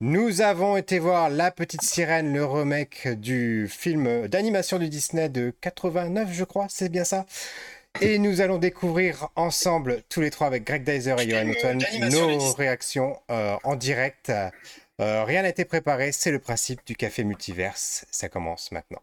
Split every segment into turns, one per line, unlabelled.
Nous avons été voir La Petite Sirène, le remake du film d'animation du Disney de 89, je crois, c'est bien ça et nous allons découvrir ensemble, tous les trois avec Greg Dyser et Johan Antoine, nos réactions euh, en direct. Euh, rien n'a été préparé, c'est le principe du café multiverse. Ça commence maintenant.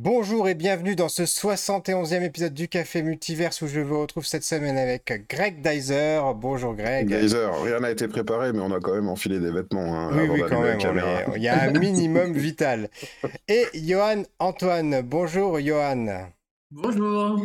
Bonjour et bienvenue dans ce 71e épisode du Café Multiverse où je vous retrouve cette semaine avec Greg Dyser. Bonjour Greg.
Dyser, rien n'a été préparé mais on a quand même enfilé des vêtements. Hein,
oui, oui, quand même. Il y a un minimum vital. Et Johan Antoine. Bonjour Johan.
Bonjour.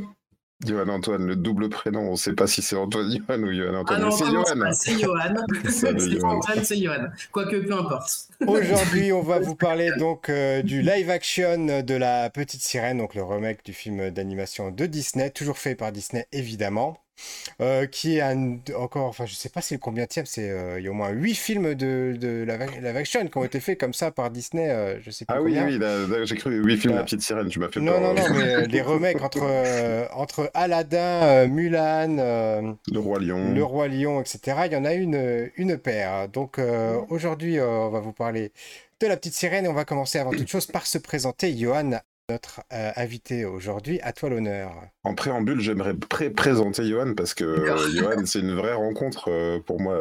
Johan Antoine, le double prénom, on ne sait pas si c'est Antoine Johan ou Johan Antoine.
Ah non, c'est Johan. C'est Johan. c'est pas Antoine, c'est Johan. Quoique, peu importe.
Aujourd'hui, on va vous parler donc euh, du live action de La Petite Sirène, donc le remake du film d'animation de Disney, toujours fait par Disney évidemment. Euh, qui est un, encore, enfin je sais pas c'est combien c'est, euh, il y a au moins 8 films de, de la, la action qui ont été faits comme ça par Disney, euh, je sais pas
Ah oui, oui, j'ai cru 8 films de La Petite Sirène, tu m'as fait
non,
peur.
Non, non, mais les remakes entre, entre Aladdin, Mulan,
Le Roi Lion,
Le Roi Lion, etc., il y en a une, une paire. Donc aujourd'hui, on va vous parler de La Petite Sirène et on va commencer avant toute chose par se présenter. Johan, notre euh, invité aujourd'hui. À toi l'honneur.
En préambule, j'aimerais présenter Johan parce que euh, Johan, c'est une vraie rencontre euh, pour moi.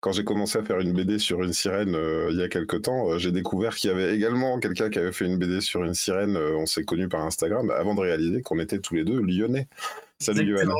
quand j'ai commencé à faire une BD sur une sirène il y a quelques temps, j'ai découvert qu'il y avait également quelqu'un qui avait fait une BD sur une sirène. on s'est connus par Instagram avant de réaliser qu'on était tous les deux lyonnais. Salut Johan.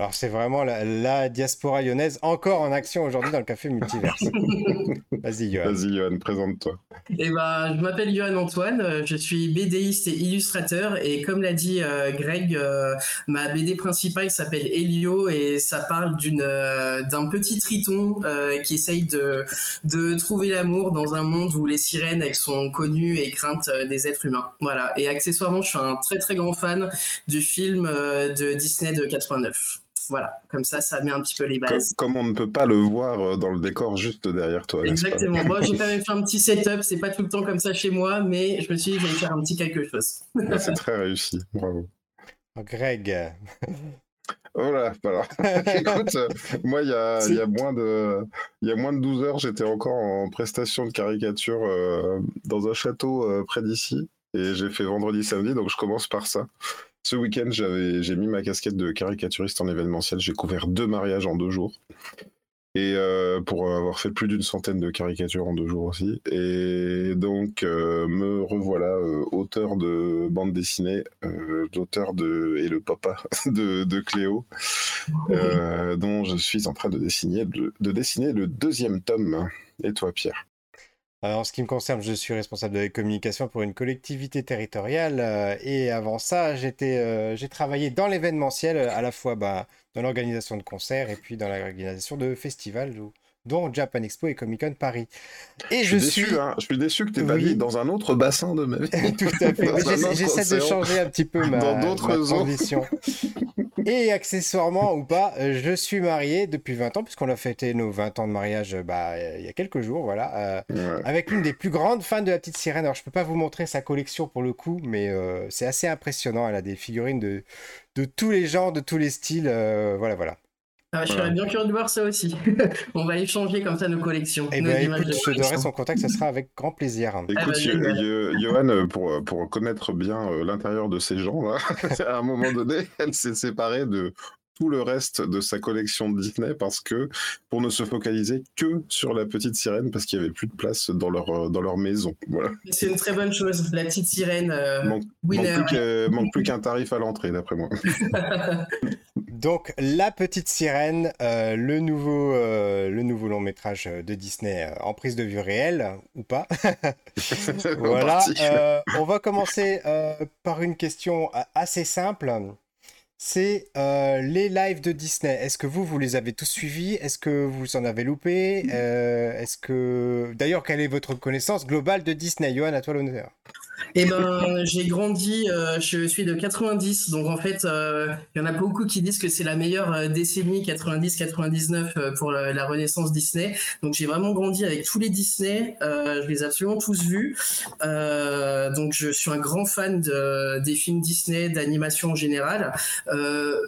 Alors c'est vraiment la, diaspora lyonnaise encore en action aujourd'hui dans le café multiverse. Vas-y Johan.
Vas-y Johan, présente-toi.
Eh ben, je m'appelle Johan Antoine, euh, je suis BDiste et illustrateur et comme l'a dit euh, Greg, euh, ma BD principale s'appelle Helio et ça parle d'une d'un petit triton qui essaye de de trouver l'amour dans un monde où les sirènes elles sont connues et craintes des êtres humains. Voilà. Et accessoirement, je suis un très très grand fan du film de Disney de 89 voilà, comme ça, ça met un petit peu les bases.
Comme, on ne peut pas le voir euh, dans le décor juste derrière toi.
Exactement. Moi, j'ai quand même fait un petit setup. C'est pas tout le temps comme ça chez moi, mais je me suis dit, je vais faire un petit quelque chose.
C'est très réussi. Bravo.
Oh, Greg.
Oh là, alors, écoute, moi, il y a, y, a moins de, y a moins de 12 heures, j'étais encore en prestation de caricature euh, dans un château euh, près d'ici. Et j'ai fait vendredi, samedi, donc je commence par ça. Ce week-end, j'ai mis ma casquette de caricaturiste en événementiel. J'ai couvert deux mariages en deux jours. Et euh, pour avoir fait plus d'une centaine de caricatures en deux jours aussi. Et donc, euh, me revoilà euh, auteur de bande dessinée, l'auteur de et le papa de, de Cléo, dont je suis en train de dessiner, de dessiner le deuxième tome. Et toi, Pierre?
En ce qui me concerne, je suis responsable de la communication pour une collectivité territoriale. Euh, et avant ça, euh, j'ai travaillé dans l'événementiel, à la fois bah, dans l'organisation de concerts et puis dans l'organisation de festivals dont Japan Expo et Comic Con Paris.
Et je, suis, déçu, hein. je suis déçu que tu pas oui. dans un autre bassin de ma vie.
Tout à fait. J'essaie de changer un petit peu ma, dans d'autres transition. Et accessoirement ou pas, je suis marié depuis 20 ans, puisqu'on a fêté nos 20 ans de mariage bah, il y a quelques jours, voilà, euh, avec l'une des plus grandes fans de la petite sirène. Alors, je peux pas vous montrer sa collection pour le coup, mais euh, c'est assez impressionnant. Elle a des figurines de, de tous les genres, de tous les styles. Euh, voilà, voilà.
Ah, je serais bien curieux de voir ça aussi. On va échanger comme ça nos collections.
Eh ben, écoute, je donnerai son contact, ça sera avec grand plaisir.
Écoute, ah, bah, Johan, pour, pour connaître bien euh, l'intérieur de ces gens, là, à un moment donné, elle s'est séparée de tout le reste de sa collection de Disney parce que pour ne se focaliser que sur la petite sirène parce qu'il n'y avait plus de place dans leur, euh, dans leur maison. Voilà.
C'est une très bonne chose, la petite sirène. Euh,
manque, manque plus qu'un tarif à l'entrée, d'après moi.
Donc, La Petite Sirène, euh, le, nouveau, le nouveau long métrage de Disney en prise de vue réelle, ou pas. voilà. on va commencer par une question assez simple c'est euh, les lives de Disney. Est-ce que vous, vous les avez tous suivis? Est-ce que vous en avez loupé? Euh, Est-ce que... D'ailleurs, quelle est votre connaissance globale de Disney? Johan, à toi l'honneur.
Eh ben, j'ai grandi, euh, je suis de 90, donc en fait, euh, il y en a beaucoup qui disent que c'est la meilleure euh, décennie 90-99 pour la, renaissance Disney. Donc j'ai vraiment grandi avec tous les Disney, je les ai absolument tous vus. donc je suis un grand fan de, des films Disney, d'animation en général.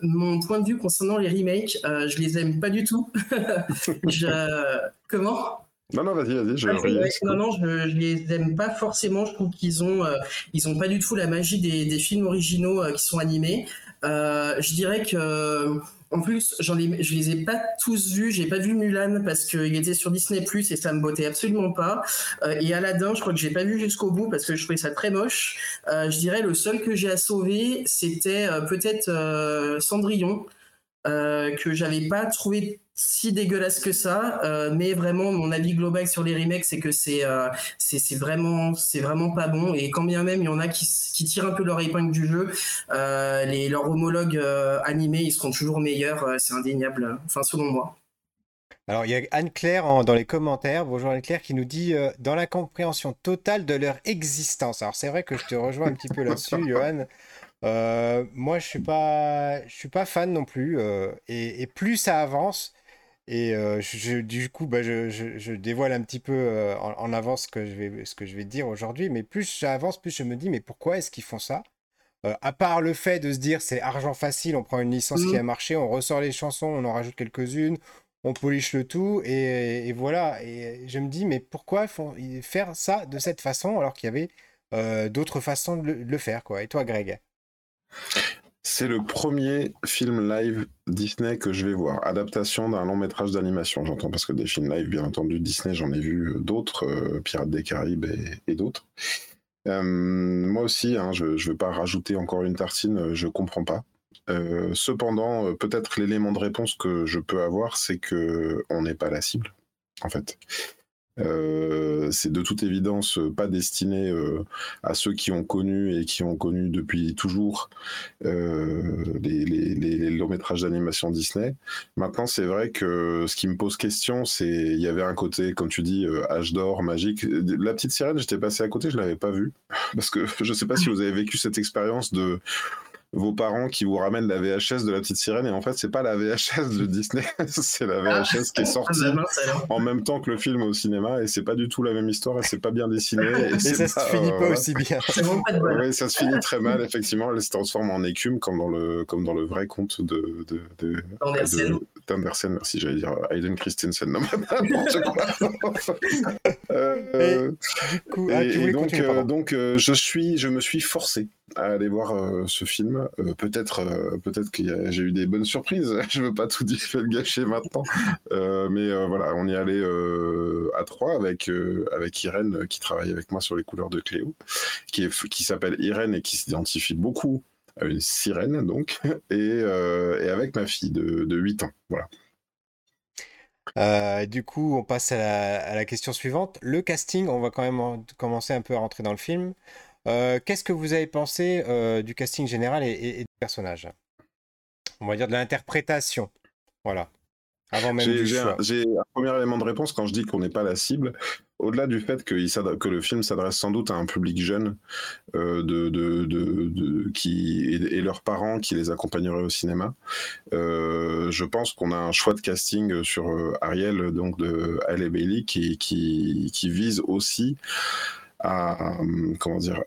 mon point de vue concernant les remakes, je les aime pas du tout. Comment?
Non, non, vas-y, vas-y. Je...
Ah, non, non, je, je, les aime pas forcément. Je trouve qu'ils ont, euh, ils ont pas du tout la magie des, des films originaux euh, qui sont animés. Euh, je dirais que, en plus, j'en ai, je les ai pas tous vus. J'ai pas vu Mulan parce qu'il était sur Disney Plus et ça me bottait absolument pas. et Aladdin, je crois que j'ai pas vu jusqu'au bout parce que je trouvais ça très moche. je dirais le seul que j'ai à sauver, c'était peut-être Cendrillon. que j'avais pas trouvé si dégueulasse que ça, euh, mais vraiment mon avis global sur les remakes c'est que c'est euh, c'est vraiment c'est vraiment pas bon et quand bien même il y en a qui, qui tirent un peu leur épingle du jeu, euh, les leurs homologues animés ils seront toujours meilleurs, c'est indéniable, enfin selon moi.
Alors, il y a Anne-Claire dans les commentaires, bonjour Anne-Claire, qui nous dit dans la compréhension totale de leur existence. Alors, c'est vrai que je te rejoins un petit peu là-dessus, Johan. moi, je suis pas, je suis pas fan non plus. et, plus ça avance, et euh, du coup, bah, je, dévoile un petit peu euh, en, avance ce que je vais, ce que je vais dire aujourd'hui. Mais plus j'avance, plus je me dis, mais pourquoi est-ce qu'ils font ça? Euh, À part le fait de se dire, c'est argent facile, on prend une licence qui mmh. a marché, on ressort les chansons, on en rajoute quelques-unes, on polish le tout, et, voilà. Et je me dis, mais pourquoi font, faire ça de cette façon alors qu'il y avait d'autres façons de le, de le, faire quoi? Et toi, Greg?
C'est le premier film live Disney que je vais voir. Adaptation d'un long métrage d'animation, j'entends, parce que des films live, bien entendu, Disney, j'en ai vu d'autres, euh, Pirates des Caraïbes et, d'autres. Euh, moi aussi, hein, je ne veux pas rajouter encore une tartine, je comprends pas. Euh, cependant, peut-être l'élément de réponse que je peux avoir, c'est que on n'est pas la cible, en fait. Euh, c'est de toute évidence euh, pas destiné euh, à ceux qui ont connu et qui ont connu depuis toujours les, longs métrages d'animation Disney. Maintenant, c'est vrai que ce qui me pose question, c'est il y avait un côté, comme tu dis, âge d'or, magique. La petite sirène, j'étais passé à côté, je l'avais pas vue parce que je sais pas si vous avez vécu cette expérience de vos parents qui vous ramènent la VHS de la petite sirène. Et en fait c'est pas la VHS de Disney c'est la VHS ah. qui est sortie ah, bah en même temps que le film au cinéma. Et c'est pas du tout la même histoire et c'est pas bien dessiné. Et,
ça se finit pas aussi bien.
Oui ça se finit très mal effectivement. Elle se transforme en écume comme dans le comme dans le vrai conte de de, de, d'Andersen. Merci j'allais dire Hayden Christensen. Non n'importe quoi. Euh, coup, ah, et, donc, euh, donc euh, je suis je me suis forcé à aller voir ce film euh, peut-être euh, peut-être que j'ai eu des bonnes surprises. Je veux pas tout dire, le gâcher maintenant. Euh, mais voilà, on y allait à trois avec avec Irène qui travaille avec moi sur les couleurs de Cléo, qui qui s'appelle Irène et qui s'identifie beaucoup à une sirène donc, et, et avec ma fille de, de 8 ans. Voilà.
du coup, on passe à la, question suivante. Le casting, on va quand même commencer un peu à rentrer dans le film. Euh, qu'est-ce que vous avez pensé euh, du casting général et, du personnage? On va dire de l'interprétation. Voilà.
Avant même J'ai un, premier élément de réponse quand je dis qu'on n'est pas la cible. Au-delà du fait que, que le film s'adresse sans doute à un public jeune euh, de, de, qui, et, leurs parents qui les accompagneraient au cinéma, je pense qu'on a un choix de casting sur Ariel, donc de Halle Bailey, qui, qui, qui vise aussi comment dire,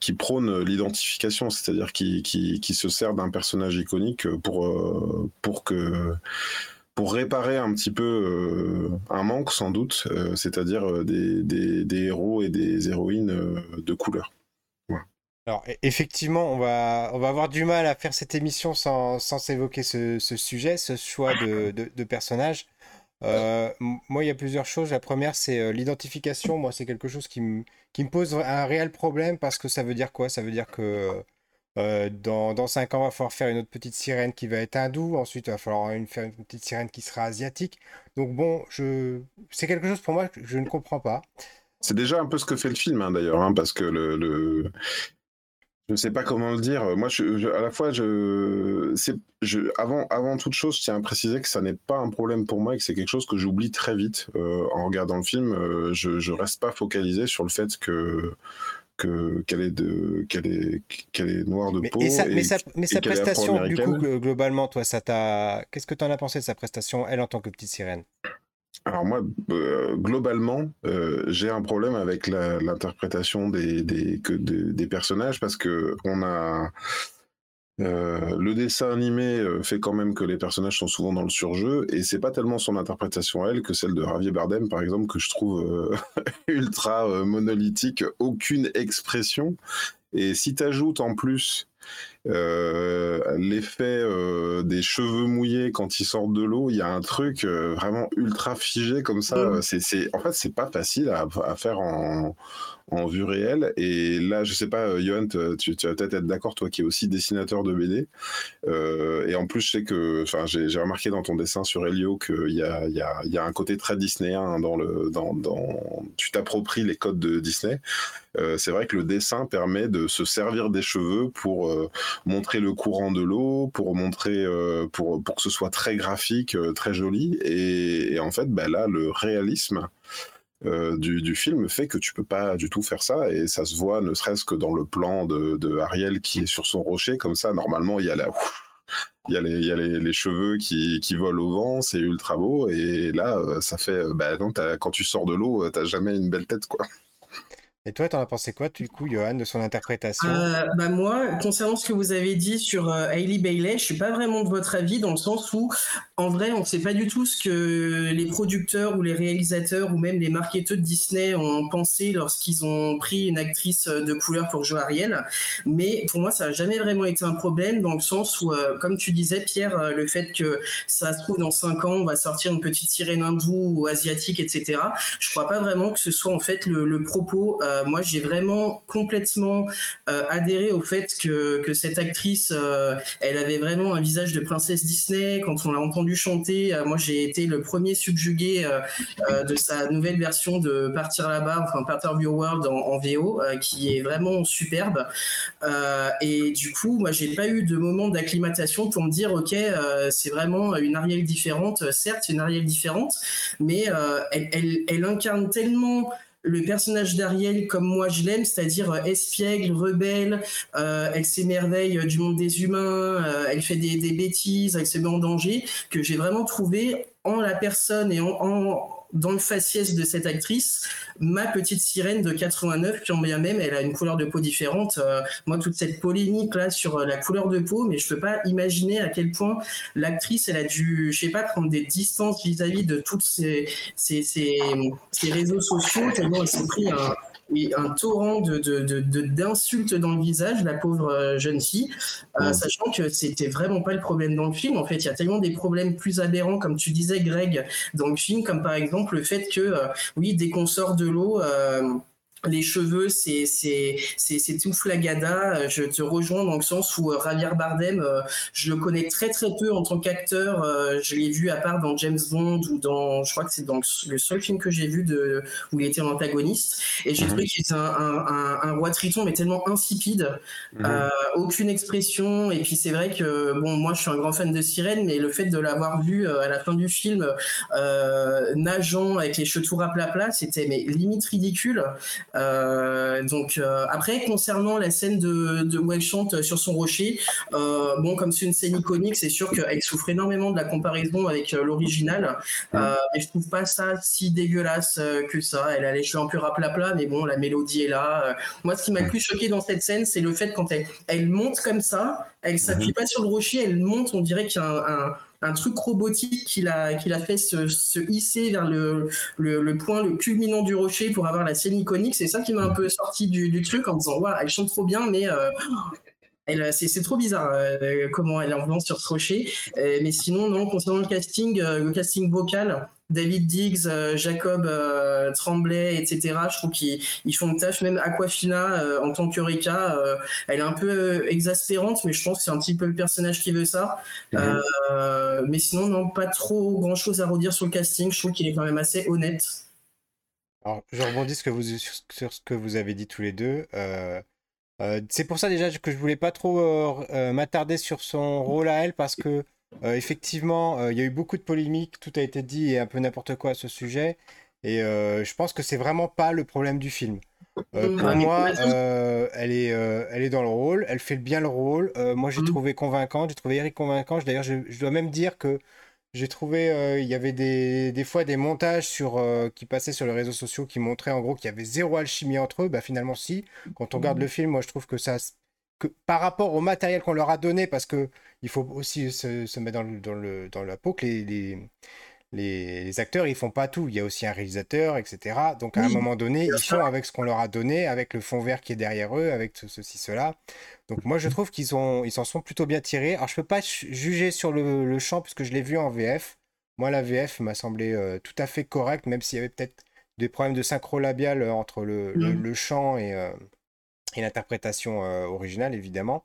qui prône l'identification, c'est-à-dire qui, qui, se sert d'un personnage iconique pour, euh, pour que pour réparer un petit peu euh, un manque sans doute, euh, c'est-à-dire des, des, héros et des héroïnes de couleur.
Alors e-, effectivement, on va, on va avoir du mal à faire cette émission sans, sans évoquer ce, ce, sujet, ce choix de, de, de personnages. Euh, moi, il y a plusieurs choses. La première, c'est euh, l'identification. Moi, c'est quelque chose qui me, pose un réel problème parce que ça veut dire quoi? Ça veut dire que euh, dans, dans 5 ans, il va falloir faire une autre petite sirène qui va être hindoue. Ensuite, il va falloir faire une petite sirène qui sera asiatique. Donc, bon, c'est quelque chose pour moi que je ne comprends pas.
C'est déjà un peu ce que fait le film, hein, d'ailleurs, hein, parce que le, je ne sais pas comment le dire. Moi, je, à la fois, je, je, avant, avant toute chose, je tiens à préciser que ça n'est pas un problème pour moi et que c'est quelque chose que j'oublie très vite euh, en regardant le film. Euh, je, ne reste pas focalisé sur le fait que que qu'elle est de qu'elle est qu'elle est noire de
mais,
peau.
mais sa, mais sa prestation, du coup, globalement, toi, ça t'a. Qu'est-ce que tu en as pensé de sa prestation, elle en tant que petite sirène?
Alors moi, globalement, j'ai un problème avec l'interprétation des, des, des, personnages parce que on a euh, le dessin animé euh, fait quand même que les personnages sont souvent dans le surjeu et c'est pas tellement son interprétation à elle que celle de Javier Bardem par exemple que je trouve euh, ultra monolithique, aucune expression. Et si tu ajoutes en plus l'effet des cheveux mouillés quand ils sortent de l'eau, il y a un truc vraiment ultra figé comme ça. Mmh. C'est, en fait, c'est pas facile à, à faire en, en vue réelle. Et là, je sais pas, euh, Johan, tu, vas peut-être être, d'accord, toi qui es aussi dessinateur de BD. Euh, et en plus, je sais que, enfin, j'ai remarqué dans ton dessin sur Helio qu'il y a, y, a, y a un côté très disneyen dans le, dans, dans tu t'appropries les codes de Disney. Euh, c'est vrai que le dessin permet de se servir des cheveux pour montrer le courant de l'eau, pour montrer, pour, pour que ce soit très graphique, très joli. Et, et en fait, bah, là, le réalisme, euh, du, film fait que tu peux pas du tout faire ça et ça se voit ne serait-ce que dans le plan de, Ariel qui est sur son rocher comme ça normalement il y a la il les, il y a les, cheveux qui, volent au vent, c'est ultra beau. Et là, euh, ça fait. Bah, non, quand tu sors de l'eau, t'as jamais une belle tête, quoi.
Et toi, t'en as pensé quoi, du coup, Johan, de son interprétation?
Euh, bah Moi, concernant ce que vous avez dit sur euh, Hailey Bailey, je suis pas vraiment de votre avis dans le sens où, en vrai, on ne sait pas du tout ce que les producteurs ou les réalisateurs ou même les marketeurs de Disney ont pensé lorsqu'ils ont pris une actrice de couleur pour jouer Ariel. Mais pour moi, ça n'a jamais vraiment été un problème dans le sens où, euh, comme tu disais, Pierre, euh, le fait que ça se trouve dans 5 ans, on va sortir une petite sirène hindoue ou asiatique, etc. Je crois pas vraiment que ce soit en fait le, propos euh, moi, j'ai vraiment complètement euh, adhéré au fait que, cette actrice, euh, elle avait vraiment un visage de princesse Disney. Quand on l'a entendu chanter, moi, j'ai été le premier subjugué de sa nouvelle version de Partir là-bas, enfin Partir Your World en, VO, qui est vraiment superbe. et du coup, moi, j'ai pas eu de moment d'acclimatation pour me dire, ok, c'est vraiment une Ariel différente. Certes, c'est une Ariel différente, mais elle incarne tellement le personnage d'Ariel comme moi je l'aime, c'est-à-dire euh, espiègle, rebelle, euh, elle s'émerveille euh, du monde des humains, elle fait des, bêtises, elle se met en danger, que j'ai vraiment trouvé en la personne et en dans le faciès de cette actrice, ma petite sirène de 89, qui en bien même, elle a une couleur de peau différente. Euh, moi, toute cette polémique là sur euh, la couleur de peau, mais je peux pas imaginer à quel point l'actrice, elle a dû, je sais pas, prendre des distances vis-à-vis de toutes ces, ces, ces, réseaux sociaux, tellement elle s'est pris et un torrent de, d'insultes dans le visage, la pauvre euh, jeune fille, euh, sachant que c'était vraiment pas le problème dans le film. En fait, il y a tellement des problèmes plus aberrants, comme tu disais, Greg, dans le film, comme par exemple le fait que, euh, oui, dès qu'on sort de l'eau, les cheveux, c'est c'est c'est tout flagada. Je te rejoins dans le sens où euh, Javier Bardem, euh, je le connais très très peu en tant qu'acteur. Euh, je l'ai vu à part dans James Bond ou dans, je crois que c'est dans le seul film que j'ai vu de où il était l'antagoniste. Et j'ai mhm. trouvé qu'il était un, un, un, roi triton mais tellement insipide, mhm. aucune expression. Et puis c'est vrai que bon, moi je suis un grand fan de Sirène, mais le fait de l'avoir vu à la fin du film nageant avec les cheveux tout plat c'était mais limite ridicule. Euh, donc euh, après concernant la scène de, de où elle chante sur son rocher, euh, bon comme c'est une scène iconique, c'est sûr qu'elle souffre énormément de la comparaison avec l'original. et je trouve pas ça si dégueulasse que ça. Elle a les cheveux un peu plat mais bon la mélodie est là. moi ce qui m'a le plus choqué dans cette scène, c'est le fait quand elle, elle monte comme ça, elle s'appuie mhm. pas sur le rocher, elle monte, on dirait qu'il y a un un truc robotique qu'il a, qu'il a fait se, se hisser vers le, le, point le culminant du rocher pour avoir la scène iconique. C'est ça qui m'a un peu sorti du, truc en disant, ouais, elle chante trop bien, mais euh, c'est trop bizarre euh, comment elle est en sur ce rocher. Euh, mais sinon, non, concernant le casting, le casting vocal, David Diggs, euh, Jacob euh, Tremblay, etc. Je trouve qu'ils font une tâche. Même Aquafina euh, en tant qu'Eureka, elle est un peu exaspérante, mais je pense que c'est un petit peu le personnage qui veut ça. Mhm. mais sinon, non, pas trop grand chose à redire sur le casting. Je trouve qu'il est quand même assez honnête.
Alors, je rebondis ce que vous, sur ce que vous avez dit tous les deux. c'est pour ça déjà que je voulais pas trop m'attarder sur son rôle à elle parce que euh, effectivement, euh, il y a eu beaucoup de polémiques, tout a été dit et un peu n'importe quoi à ce sujet. Et euh, je pense que c'est vraiment pas le problème du film. pour moi, elle, est, elle est dans le rôle, elle fait bien le rôle. moi, j'ai mm. trouvé convaincant, j'ai trouvé Eric convaincant. D'ailleurs, je, dois même dire que j'ai trouvé, il y avait des, des, fois des montages sur, qui passaient sur les réseaux sociaux qui montraient en gros qu'il y avait zéro alchimie entre eux. Bah, finalement, si. Quand on regarde mm. le film, moi, je trouve que ça, que par rapport au matériel qu'on leur a donné, parce que il faut aussi se, mettre dans, le, dans, la peau que les, les, acteurs, ils font pas tout. Il y a aussi un réalisateur, etc. Donc à un moment donné, ils font avec ce qu'on leur a donné, avec le fond vert qui est derrière eux, avec ceci, cela. Donc moi, je mmh. trouve qu'ils ils s'en sont plutôt bien tirés. Alors je peux pas juger sur le, le chant, puisque je l'ai vu en VF. Moi, la VF m'a semblé euh, tout à fait correcte, même s'il y avait peut-être des problèmes de synchro labial euh, entre le, mmh. chant et, euh, et l'interprétation originale, évidemment.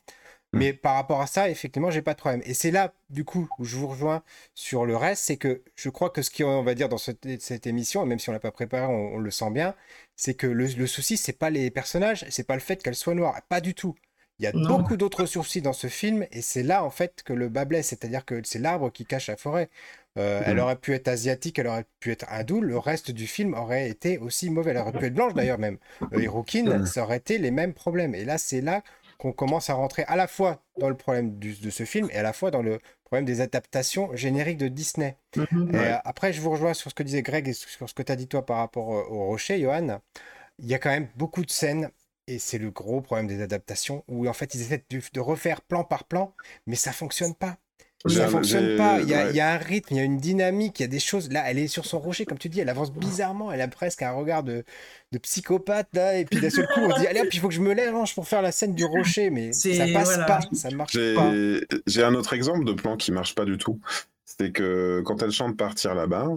Mm. Mais par rapport à ça, effectivement, j'ai pas de problème. Et c'est là, du coup, où je vous rejoins sur le reste, c'est que je crois que ce qu'on va dire dans cette, émission, et même si on l'a pas préparé, on, le sent bien, c'est que le, le souci, c'est pas les personnages, c'est pas le fait qu'elles soient noires, pas du tout. Il y a beaucoup d'autres soucis dans ce film, et c'est là, en fait, que le bas blesse, c'est-à-dire que c'est l'arbre qui cache la forêt. Euh, elle mm. aurait pu être asiatique, elle aurait pu être hindoue, le reste du film aurait été aussi mauvais. Elle aurait pu être blanche d'ailleurs même. Euh, mm. ça aurait été les mêmes problèmes. Et là, c'est là qu'on commence à rentrer à la fois dans le problème de ce film et à la fois dans le problème des adaptations génériques de Disney. Mhm. Euh, après, je vous rejoins sur ce que disait Greg et sur ce que tu as dit toi par rapport au Rocher, Johan. Il y a quand même beaucoup de scènes et c'est le gros problème des adaptations où en fait ils essaient de refaire plan par plan, mais ça fonctionne pas. Ça fonctionne pas. Il y, a, un rythme, il y a une dynamique, il y a des choses. Là, elle est sur son rocher, comme tu dis, elle avance bizarrement. Elle a presque un regard de, psychopathe, là. Et puis d'un seul coup, on dit Allez hop, il faut que je me lève pour faire la scène du rocher. Mais ça passe pas, ça marche pas.
J'ai un autre exemple de plan qui marche pas du tout. C'est que quand elle chante Partir là-bas,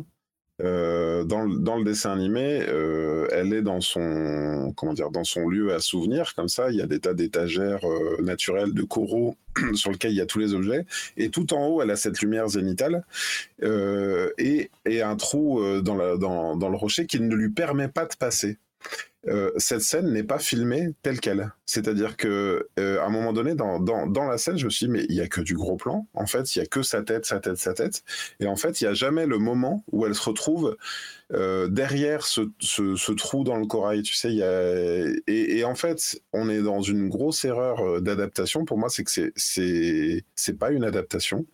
euh, dans, le dessin animé, euh, elle est dans son comment dire dans son lieu à souvenir comme ça. Il y a des tas d'étagères euh, naturelles de coraux sur lesquels il y a tous les objets. Et tout en haut, elle a cette lumière zénitale et, un trou dans le rocher qui ne lui permet pas de passer. Euh, cette scène n'est pas filmée telle qu'elle. C'est-à-dire que euh, à un moment donné, dans, dans, la scène, je me suis dit, mais il y a que du gros plan. En fait, il y a que sa tête, sa tête, sa tête. Et en fait, il y a jamais le moment où elle se retrouve euh, derrière ce, ce, trou dans le corail. Tu sais, y a... et, en fait, on est dans une grosse erreur d'adaptation. Pour moi, c'est que c'est c'est c'est pas une adaptation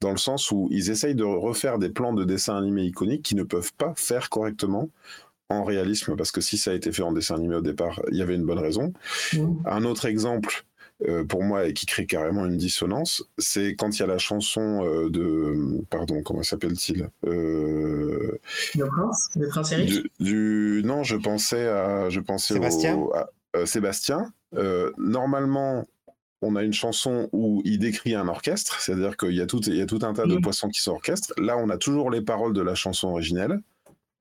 dans le sens où ils essayent de refaire des plans de dessin animé iconiques qui ne peuvent pas faire correctement en réalisme, parce que si ça a été fait en dessin animé au départ, il y avait une bonne raison. Mm. Un autre exemple, euh, pour moi, et qui crée carrément une dissonance, c'est quand il y a la chanson euh, de... Pardon, comment s'appelle-t-il
euh, Le prince? Le prince Eric?
du, Non, je pensais à... Je pensais
Sébastien
à, Sébastien. normalement, on a une chanson où il décrit un orchestre, c'est-à-dire qu'il y, a tout, il y a tout un tas de mm. poissons qui sont orchestres. Là, on a toujours les paroles de la chanson originelle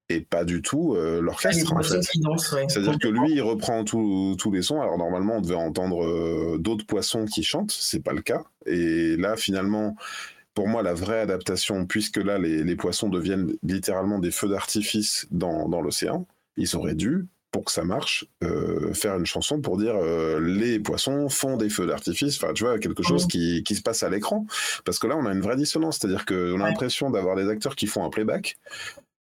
et pas du tout euh, l'orchestre en fait. C'est-à-dire que lui, il reprend tous les sons. Alors normalement, on devait entendre euh, d'autres poissons qui chantent, c'est pas le cas. Et là, finalement, pour moi, la vraie adaptation, puisque là, les, poissons deviennent littéralement des feux d'artifice dans, l'océan, ils auraient dû, pour que ça marche, euh, faire une chanson pour dire les poissons font des feux d'artifice. Enfin, tu vois, quelque chose qui, qui se passe à l'écran. Parce que là, on a une vraie dissonance. C'est-à-dire qu'on a l'impression d'avoir des acteurs qui font un playback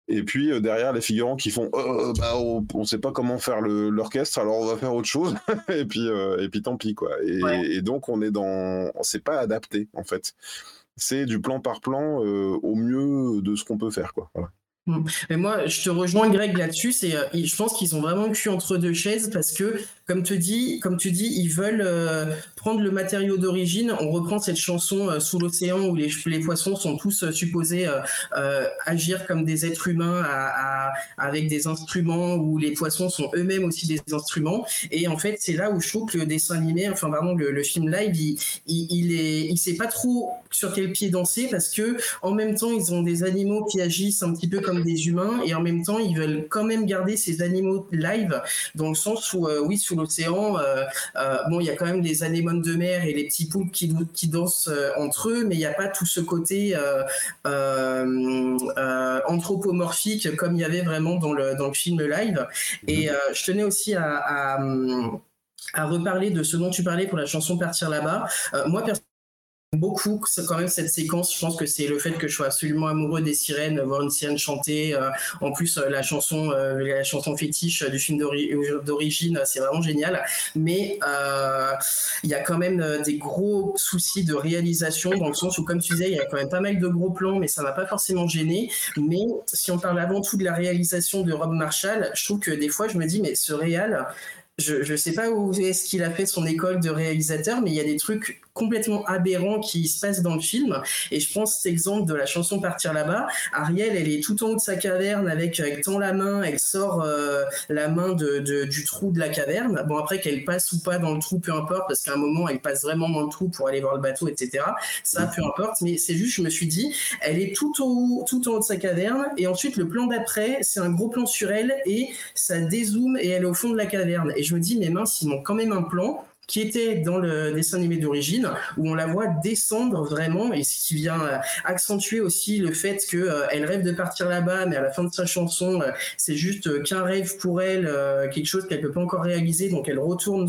et puis euh, derrière, les figurants qui font oh, bah, on ne sait pas comment faire l'orchestre, alors on va faire autre chose. et, puis, euh, et puis tant pis. quoi. Et, donc on est dans. C'est pas adapté en fait. C'est du plan par plan euh, au mieux de ce qu'on peut faire. quoi. Voilà.
Mais moi, je te rejoins Greg là-dessus. C'est, je pense qu'ils ont vraiment cul entre deux chaises parce que comme, te dis, comme tu dis, ils veulent euh, prendre le matériau d'origine. On reprend cette chanson euh, Sous l'océan où les, les, poissons sont tous euh, supposés agir comme des êtres humains avec des instruments, où les poissons sont eux-mêmes aussi des instruments. Et en fait, c'est là où je trouve que le dessin animé, enfin vraiment le, film live, il, il, est, il sait pas trop sur quel pied danser parce que en même temps, ils ont des animaux qui agissent un petit peu comme des humains et en même temps, ils veulent quand même garder ces animaux live dans le sens où, oui, sous l'océan, euh, euh, bon, il y a quand même les anémones de mer et les petits poulpes qui, qui dansent euh, entre eux, mais il n'y a pas tout ce côté anthropomorphique comme il y avait vraiment dans le, dans le film live. Et mhm. je tenais aussi à, à reparler de ce dont tu parlais pour la chanson Partir là-bas. moi, beaucoup quand même cette séquence. Je pense que c'est le fait que je sois absolument amoureux des sirènes, voir une sirène chanter. Euh, en plus, euh, la chanson, euh, la chanson fétiche du film d'origine, c'est vraiment génial. Mais il y a quand même des gros soucis de réalisation dans le sens où, comme tu disais, il y a quand même pas mal de gros plans, mais ça m'a pas forcément gêné. Mais si on parle avant tout de la réalisation de Rob Marshall, je trouve que des fois, je me dis, mais ce réal, je ne sais pas où est-ce qu'il a fait son école de réalisateur, mais il y a des trucs complètement aberrants qui se passent dans le film. Et je prends cet exemple de la chanson Partir là-bas. Ariel, elle est tout en haut de sa caverne avec, avec tant la main, elle sort euh, la main de, du trou de la caverne. Bon, après, qu'elle passe ou pas dans le trou, peu importe, parce qu'à un moment, elle passe vraiment dans le trou pour aller voir le bateau, etc. Ça, peu importe. Mais c'est juste, je me suis dit, elle est tout en haut, tout en haut de sa caverne. Et ensuite, le plan d'après, c'est un gros plan sur elle et ça dézoome et elle est au fond de la caverne. Et je me dis, mes mains, ils ont quand même un plan qui était dans le dessin animé d'origine, où on la voit descendre vraiment, et ce qui vient euh, accentuer aussi le fait qu'elle euh, rêve de partir là-bas, mais à la fin de sa chanson, euh, c'est juste qu'un rêve pour elle, quelque chose qu'elle peut pas encore réaliser, donc elle retourne,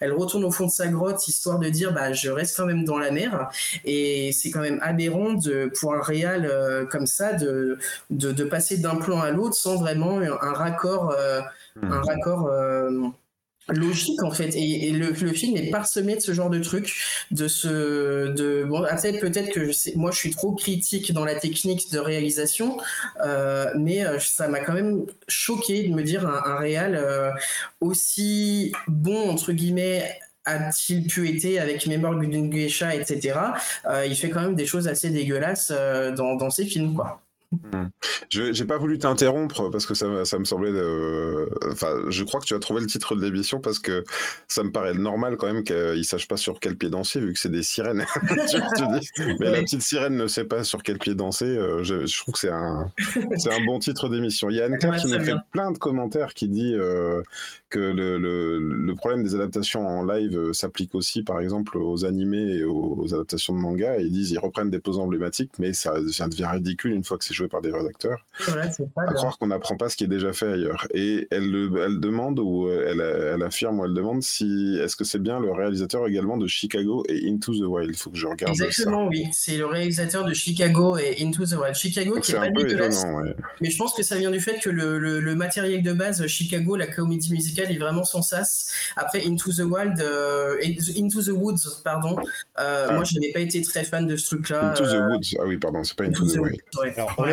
elle retourne au fond de sa grotte, histoire de dire, bah, je reste quand même dans la mer, et c'est quand même aberrant de, pour un réal comme ça, de, de, passer d'un plan à l'autre sans vraiment un raccord, un mmh. raccord logique en fait. Et, le, film est parsemé de ce genre de trucs de ce de bon peut-être que moi je suis trop critique dans la technique de réalisation euh, mais euh, ça m'a quand même choqué de me dire un, réal euh, aussi bon entre guillemets a-t-il pu être avec Memor Geisha etc il fait quand même des choses assez dégueulasses dans, dans ses films quoi
Hmm. Je j'ai pas voulu t'interrompre parce que ça, ça me semblait. Enfin, je crois que tu as trouvé le titre de l'émission parce que ça me paraît normal quand même qu'ils sachent pas sur quel pied danser vu que c'est des sirènes. Mais la petite sirène ne sait pas sur quel pied danser. Euh, je, je, trouve que c'est un, c'est un bon titre d'émission. Il y a Anne qui nous fait plein de commentaires qui dit euh, que le, le, le, problème des adaptations en live euh, s'applique aussi, par exemple, aux animés et aux, adaptations de manga. Ils disent ils reprennent des poses emblématiques, mais ça, ça devient ridicule une fois que c'est joué par des vrais acteurs. à croire qu'on n'apprend pas ce qui est déjà fait ailleurs. Et elle, elle demande, ou elle, elle affirme, ou elle demande si est-ce que c'est bien le réalisateur également de Chicago et Into the Wild? Il faut que je regarde
Exactement, oui. C'est le réalisateur de Chicago et Into the Wild. Chicago qui est, pas étonnant, Mais je pense que ça vient du fait que le, le, matériel de base, Chicago, la comédie musicale, est vraiment sans sas. Après, Into the Wild, euh, Into the Woods, pardon. Euh, ah. Moi, je n'avais pas été très fan de ce truc-là.
Into the euh, Woods, ah oui, pardon, c'est pas Into, the, Wild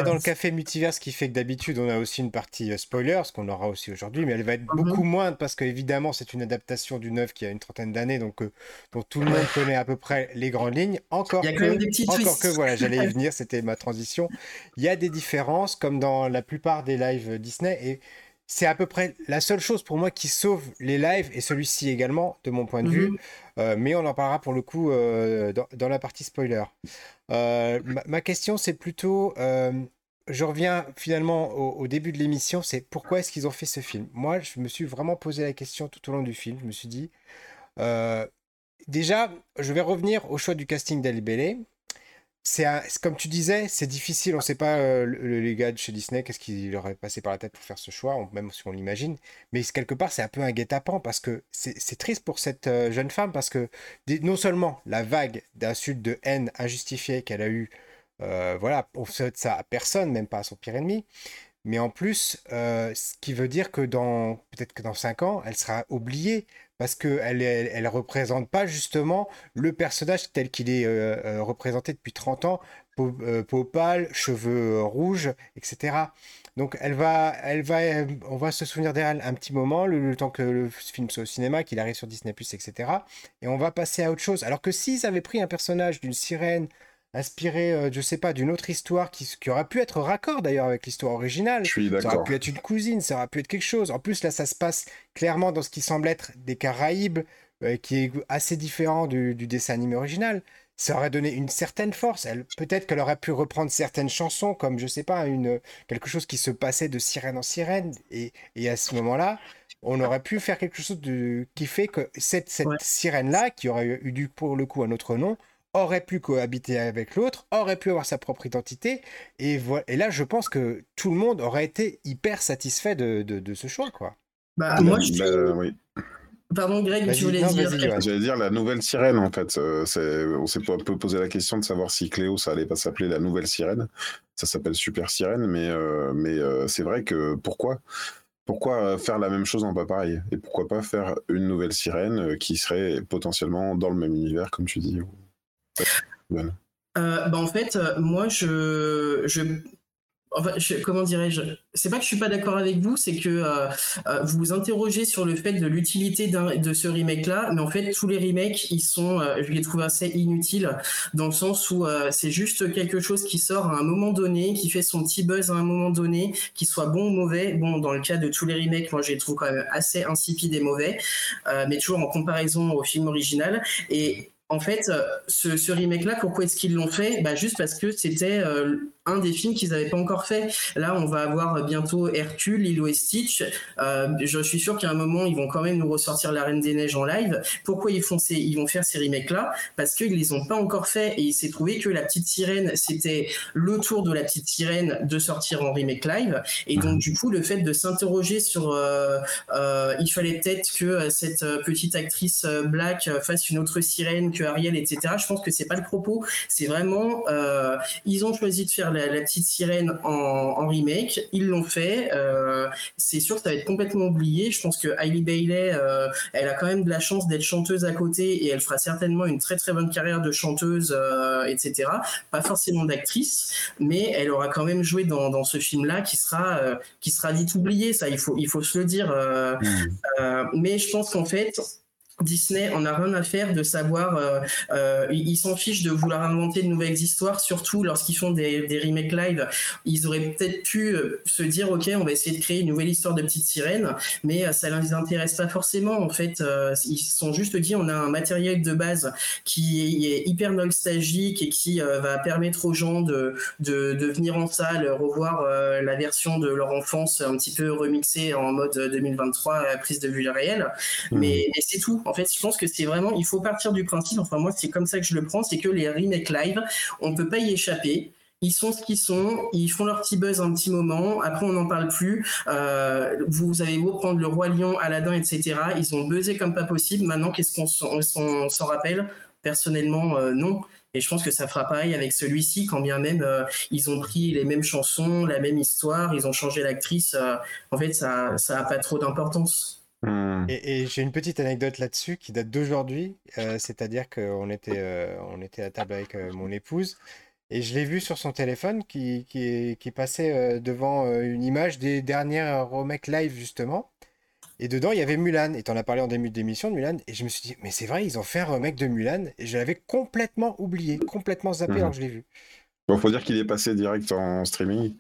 dans le café multiverse qui fait que d'habitude on a aussi une partie euh, spoiler, ce qu'on aura aussi aujourd'hui, mais elle va être mhm. beaucoup moindre parce qu'évidemment c'est une adaptation d'une œuvre qui a une trentaine d'années, donc euh, dont tout le monde connaît à peu près les grandes lignes. Encore que, encore que voilà, j'allais y venir, c'était ma transition. Il y a des différences comme dans la plupart des lives Disney et c'est à peu près la seule chose pour moi qui sauve les lives et celui-ci également de mon point de vue. Mhm. Euh, mais on en parlera pour le coup dans, la partie spoiler. ma, question c'est plutôt je reviens finalement au, début de l'émission, c'est pourquoi est-ce qu'ils ont fait ce film? Moi, je me suis vraiment posé la question tout au long du film. Je me suis dit, euh, déjà, je vais revenir au choix du casting d'Ali Bellé. C'est comme tu disais, c'est difficile. On ne sait pas euh, les gars de chez Disney qu'est-ce qui leur passé par la tête pour faire ce choix, même si on l'imagine. Mais quelque part, c'est un peu un guet-apens parce que c'est triste pour cette euh, jeune femme parce que non seulement la vague d'insultes de haine injustifiée qu'elle a eue euh, voilà, on souhaite ça à personne, même pas à son pire ennemi. Mais en plus, euh, ce qui veut dire que dans peut-être que dans 5 ans, elle sera oubliée parce qu'elle elle, représente pas justement le personnage tel qu'il est euh, représenté depuis 30 ans, peau, pâle, cheveux rouges, etc. Donc elle va, elle va, on va se souvenir d'elle un petit moment, le, temps que le film soit au cinéma, qu'il arrive sur Disney+, etc. Et on va passer à autre chose. Alors que s'ils avaient pris un personnage d'une sirène inspiré, euh, je sais pas, d'une autre histoire qui, qui, aurait pu être raccord d'ailleurs avec l'histoire originale.
Je suis
ça aurait pu être une cousine, ça aurait pu être quelque chose. En plus, là, ça se passe clairement dans ce qui semble être des Caraïbes, euh, qui est assez différent du, dessin animé original. Ça aurait donné une certaine force. Elle, peut-être qu'elle aurait pu reprendre certaines chansons, comme je sais pas, une, quelque chose qui se passait de sirène en sirène. Et, et à ce moment-là, on aurait pu faire quelque chose de, qui fait que cette, cette sirène-là, qui aurait eu du, pour le coup un autre nom, aurait pu cohabiter avec l'autre, aurait pu avoir sa propre identité. Et, voilà. et là, je pense que tout le monde aurait été hyper satisfait de, de, ce choix. Quoi.
Bah, moi, je bah, Pardon, Greg, tu voulais dire
J'allais dire la nouvelle sirène, en fait. Euh, on s'est un peu posé la question de savoir si Cléo, ça allait pas s'appeler la nouvelle sirène. Ça s'appelle Super Sirène, mais, euh, mais euh, c'est vrai que pourquoi pourquoi faire la même chose en pas pareil? Et pourquoi pas faire une nouvelle sirène qui serait potentiellement dans le même univers, comme tu dis
bah en fait, moi, je, je Enfin, comment dirais-je C'est pas que je suis pas d'accord avec vous, c'est que euh, euh, vous vous interrogez sur le fait de l'utilité de ce remake-là, mais en fait tous les remakes, ils sont, euh, je les trouve assez inutiles dans le sens où c'est juste quelque chose qui sort à un moment donné, qui fait son petit buzz à un moment donné, qui soit bon ou mauvais. Bon, dans le cas de tous les remakes, moi je les trouve quand même assez insipides et mauvais, mais toujours en comparaison au film original. Et en fait, ce, ce remake-là, pourquoi est-ce qu'ils l'ont fait? Bah, Juste parce que c'était un des films qu'ils n'avaient pas encore fait. Là, on va avoir bientôt Hercule, Lilo et Stitch. Euh, je suis sûr qu'à un moment, ils vont quand même nous ressortir La Reine des Neiges en live. Pourquoi ils font ces, ils vont faire ces remakes-là? Parce qu'ils les ont pas encore fait et il s'est trouvé que La Petite Sirène, c'était le tour de La Petite Sirène de sortir en remake live. Et donc, du coup, le fait de s'interroger sur, euh, euh, il fallait peut-être que cette petite actrice black fasse une autre sirène Ariel, etc. Je pense que c'est pas le propos. C'est vraiment, ils ont choisi de faire la, petite sirène en, remake. Ils l'ont fait. Euh, c'est sûr que ça va être complètement oublié. Je pense que Hailey Bailey, euh, elle a quand même de la chance d'être chanteuse à côté et elle fera certainement une très très bonne carrière de chanteuse, euh, etc. Pas forcément d'actrice, mais elle aura quand même joué dans, ce film-là qui sera qui sera vite oublié. Ça, il faut il faut se le dire. Mmh. mais je pense qu'en fait Disney en a rien à faire de savoir, euh, euh, ils s'en fichent de vouloir inventer de nouvelles histoires, surtout lorsqu'ils font des, des, remakes live. Ils auraient peut-être pu euh, se dire, ok, on va essayer de créer une nouvelle histoire de petite sirène, mais ça ne les intéresse pas forcément. En fait, ils se sont juste dit, on a un matériel de base qui est hyper nostalgique et qui va permettre aux gens de, de, de, venir en salle, revoir la version de leur enfance un petit peu remixée en mode 2023, prise de vue réelle. Mmh. Mais, mais c'est tout. En fait, je pense que c'est vraiment, il faut partir du principe, enfin moi c'est comme ça que je le prends, c'est que les remakes live, on peut pas y échapper ils sont ce qu'ils sont, ils font leur petit buzz un petit moment, après on n'en parle plus. Euh, vous avez beau prendre le roi lion, Aladdin, etc. Ils ont buzzé comme pas possible. Maintenant, qu'est-ce qu'on s'en rappelle? Personnellement, euh, non. Et je pense que ça fera pareil avec celui-ci, quand bien même euh, ils ont pris les mêmes chansons, la même histoire, ils ont changé l'actrice. en fait, ça n'a pas trop d'importance.
Hmm. Et, j'ai une petite anecdote là-dessus qui date d'aujourd'hui, euh, c'est-à-dire qu'on était, euh, on était à table avec euh, mon épouse et je l'ai vu sur son téléphone qui, qui, qui passait devant une image des dernières remakes live justement. Et dedans, il y avait Mulan. Et tu en as parlé en début d'émission de Mulan. Et je me suis dit, mais c'est vrai, ils ont fait un remake de Mulan. Et je l'avais complètement oublié, complètement zappé alors que je l'ai vu.
Bon, faut dire qu'il est passé direct en streaming.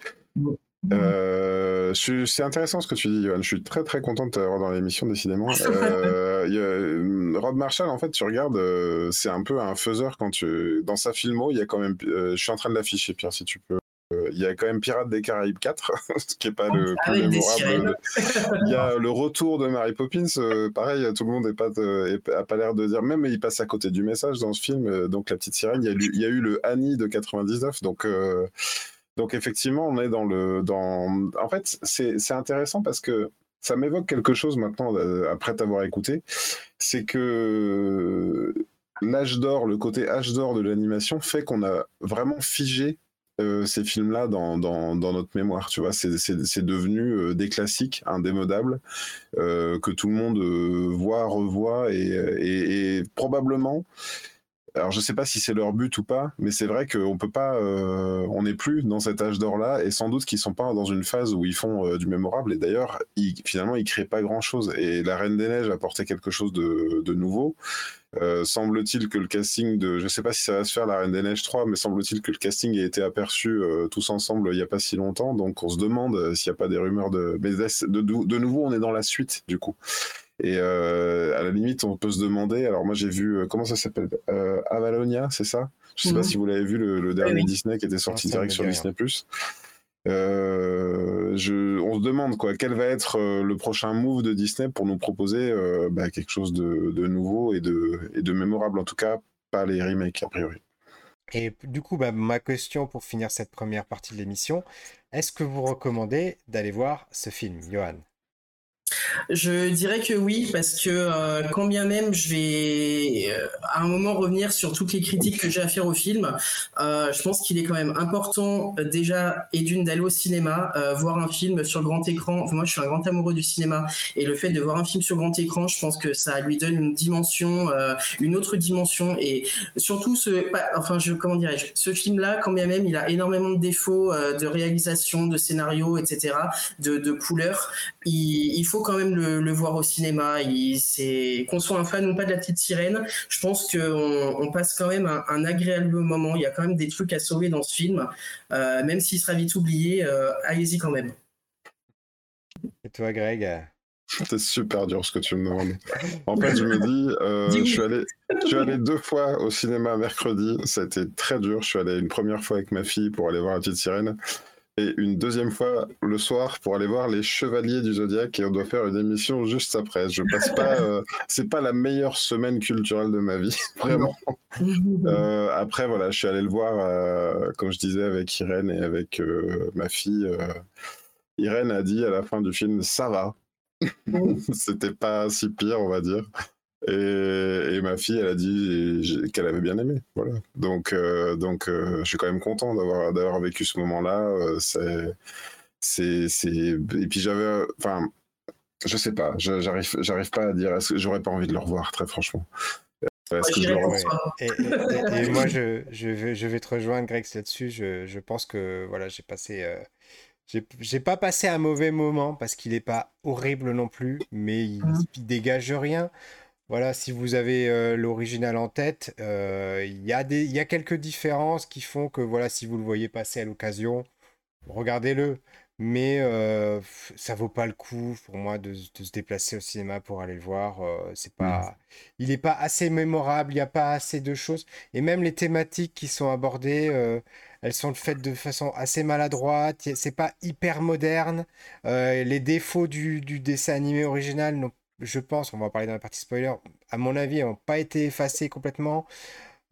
Euh, c'est intéressant ce que tu dis, Johan. Je suis très très content de t'avoir dans l'émission, décidément. Euh, Rob Marshall, en fait, tu regardes, euh, c'est un peu un faiseur quand tu. Dans sa filmo, il y a quand même. je suis en train de l'afficher, Pierre, si tu peux. Il y a quand même Pirates des Caraïbes 4, ce qui n'est pas le plus mémorable. Il y a le retour de Mary Poppins. pareil, tout le monde n'a pas, pas l'air de dire. Même il passe à côté du message dans ce film. donc la petite sirène, il y a, il y a eu le Annie de 99. Donc donc effectivement, on est dans le... Dans... En fait, c'est intéressant parce que ça m'évoque quelque chose maintenant, euh, après t'avoir écouté, c'est que l'âge d'or, le côté âge d'or de l'animation fait qu'on a vraiment figé euh, ces films-là dans, dans, notre mémoire. Tu vois, c'est devenu euh, des classiques indémodables que tout le monde voit, revoit et, et probablement alors je sais pas si c'est leur but ou pas, mais c'est vrai qu'on peut pas, euh, on n'est plus dans cet âge d'or là, et sans doute qu'ils sont pas dans une phase où ils font euh, du mémorable. Et d'ailleurs, finalement, ils créent pas grand chose. Et la Reine des Neiges apportait quelque chose de, nouveau. Euh, semble-t-il que le casting de, je sais pas si ça va se faire la Reine des Neiges 3, mais semble-t-il que le casting a été aperçu tous ensemble il y a pas si longtemps, donc on se demande s'il n'y a pas des rumeurs de, mais de, de nouveau on est dans la suite du coup. Et euh, à la limite, on peut se demander. Alors moi, j'ai vu euh, comment ça s'appelle? Euh, Avalonia, c'est ça? Je sais pas mhm. si vous l'avez vu le, dernier Disney qui était sorti direct sur Disney Plus. je, on se demande quoi, quel va être le prochain move de Disney pour nous proposer bah, quelque chose de, de, nouveau et de, et de mémorable, en tout cas pas les remakes a priori.
Et du coup, bah, ma question pour finir cette première partie de l'émission, est-ce que vous recommandez d'aller voir ce film, Johan?
Je dirais que oui, parce que euh, quand bien même je vais euh, à un moment revenir sur toutes les critiques que j'ai à faire au film, euh, je pense qu'il est quand même important déjà et d'une d'aller au cinéma, voir un film sur grand écran. moi, je suis un grand amoureux du cinéma et le fait de voir un film sur grand écran, je pense que ça lui donne une dimension, une autre dimension et surtout ce, enfin, je comment dirais-je, ce film-là, quand bien même il a énormément de défauts de réalisation, de scénario, etc., de, de couleurs, il, il faut quand même le, voir au cinéma. Qu'on soit un fan ou pas de la petite sirène, je pense qu'on on passe quand même un, agréable moment. Il y a quand même des trucs à sauver dans ce film, euh, même s'il sera vite oublié. Euh, allez-y quand même.
Et toi, Greg?
C'est super dur ce que tu me demandes. En fait, je me dis, euh, je, suis allé, je suis allé deux fois au cinéma mercredi. Ça a été très dur. Je suis allé une première fois avec ma fille pour aller voir la petite sirène et une deuxième fois le soir pour aller voir les Chevaliers du Zodiaque et on doit faire une émission juste après. Je passe pas, euh, c'est pas la meilleure semaine culturelle de ma vie, vraiment. Euh, après voilà, je suis allé le voir, euh, comme je disais avec Irène et avec ma fille. Irène a dit à la fin du film, ça va. C'était pas si pire, on va dire. Et, ma fille, elle a dit qu'elle avait bien aimé. Voilà. Donc, euh, donc euh, je suis quand même content d'avoir, d'avoir vécu ce moment-là. Euh, c'est, c'est, c'est... Et puis j'avais. Enfin, je sais pas, j'arrive, j'arrive pas à dire. Est-ce que j'aurais pas envie de le revoir, très franchement.
Est-ce que je et, et, moi, je, je, vais, je vais te rejoindre, Greg, là-dessus. Je, je pense que voilà, j'ai passé. J'ai pas passé un mauvais moment parce qu'il n'est pas horrible non plus, mais il, mmh. il dégage rien. Voilà, si vous avez euh, l'original en tête, euh, il y, a y a quelques différences qui font que voilà, si vous le voyez passer à l'occasion, regardez-le. Mais euh, ça vaut pas le coup pour moi de, se déplacer au cinéma pour aller le voir. c'est pas, il n'est pas assez mémorable, il n'y a pas assez de choses. Et même les thématiques qui sont abordées, elles sont faites de façon assez maladroite. C'est pas hyper moderne. les défauts du, du dessin animé original n'ont je pense, on va en parler dans la partie spoiler, à mon avis, n'ont pas été effacés complètement.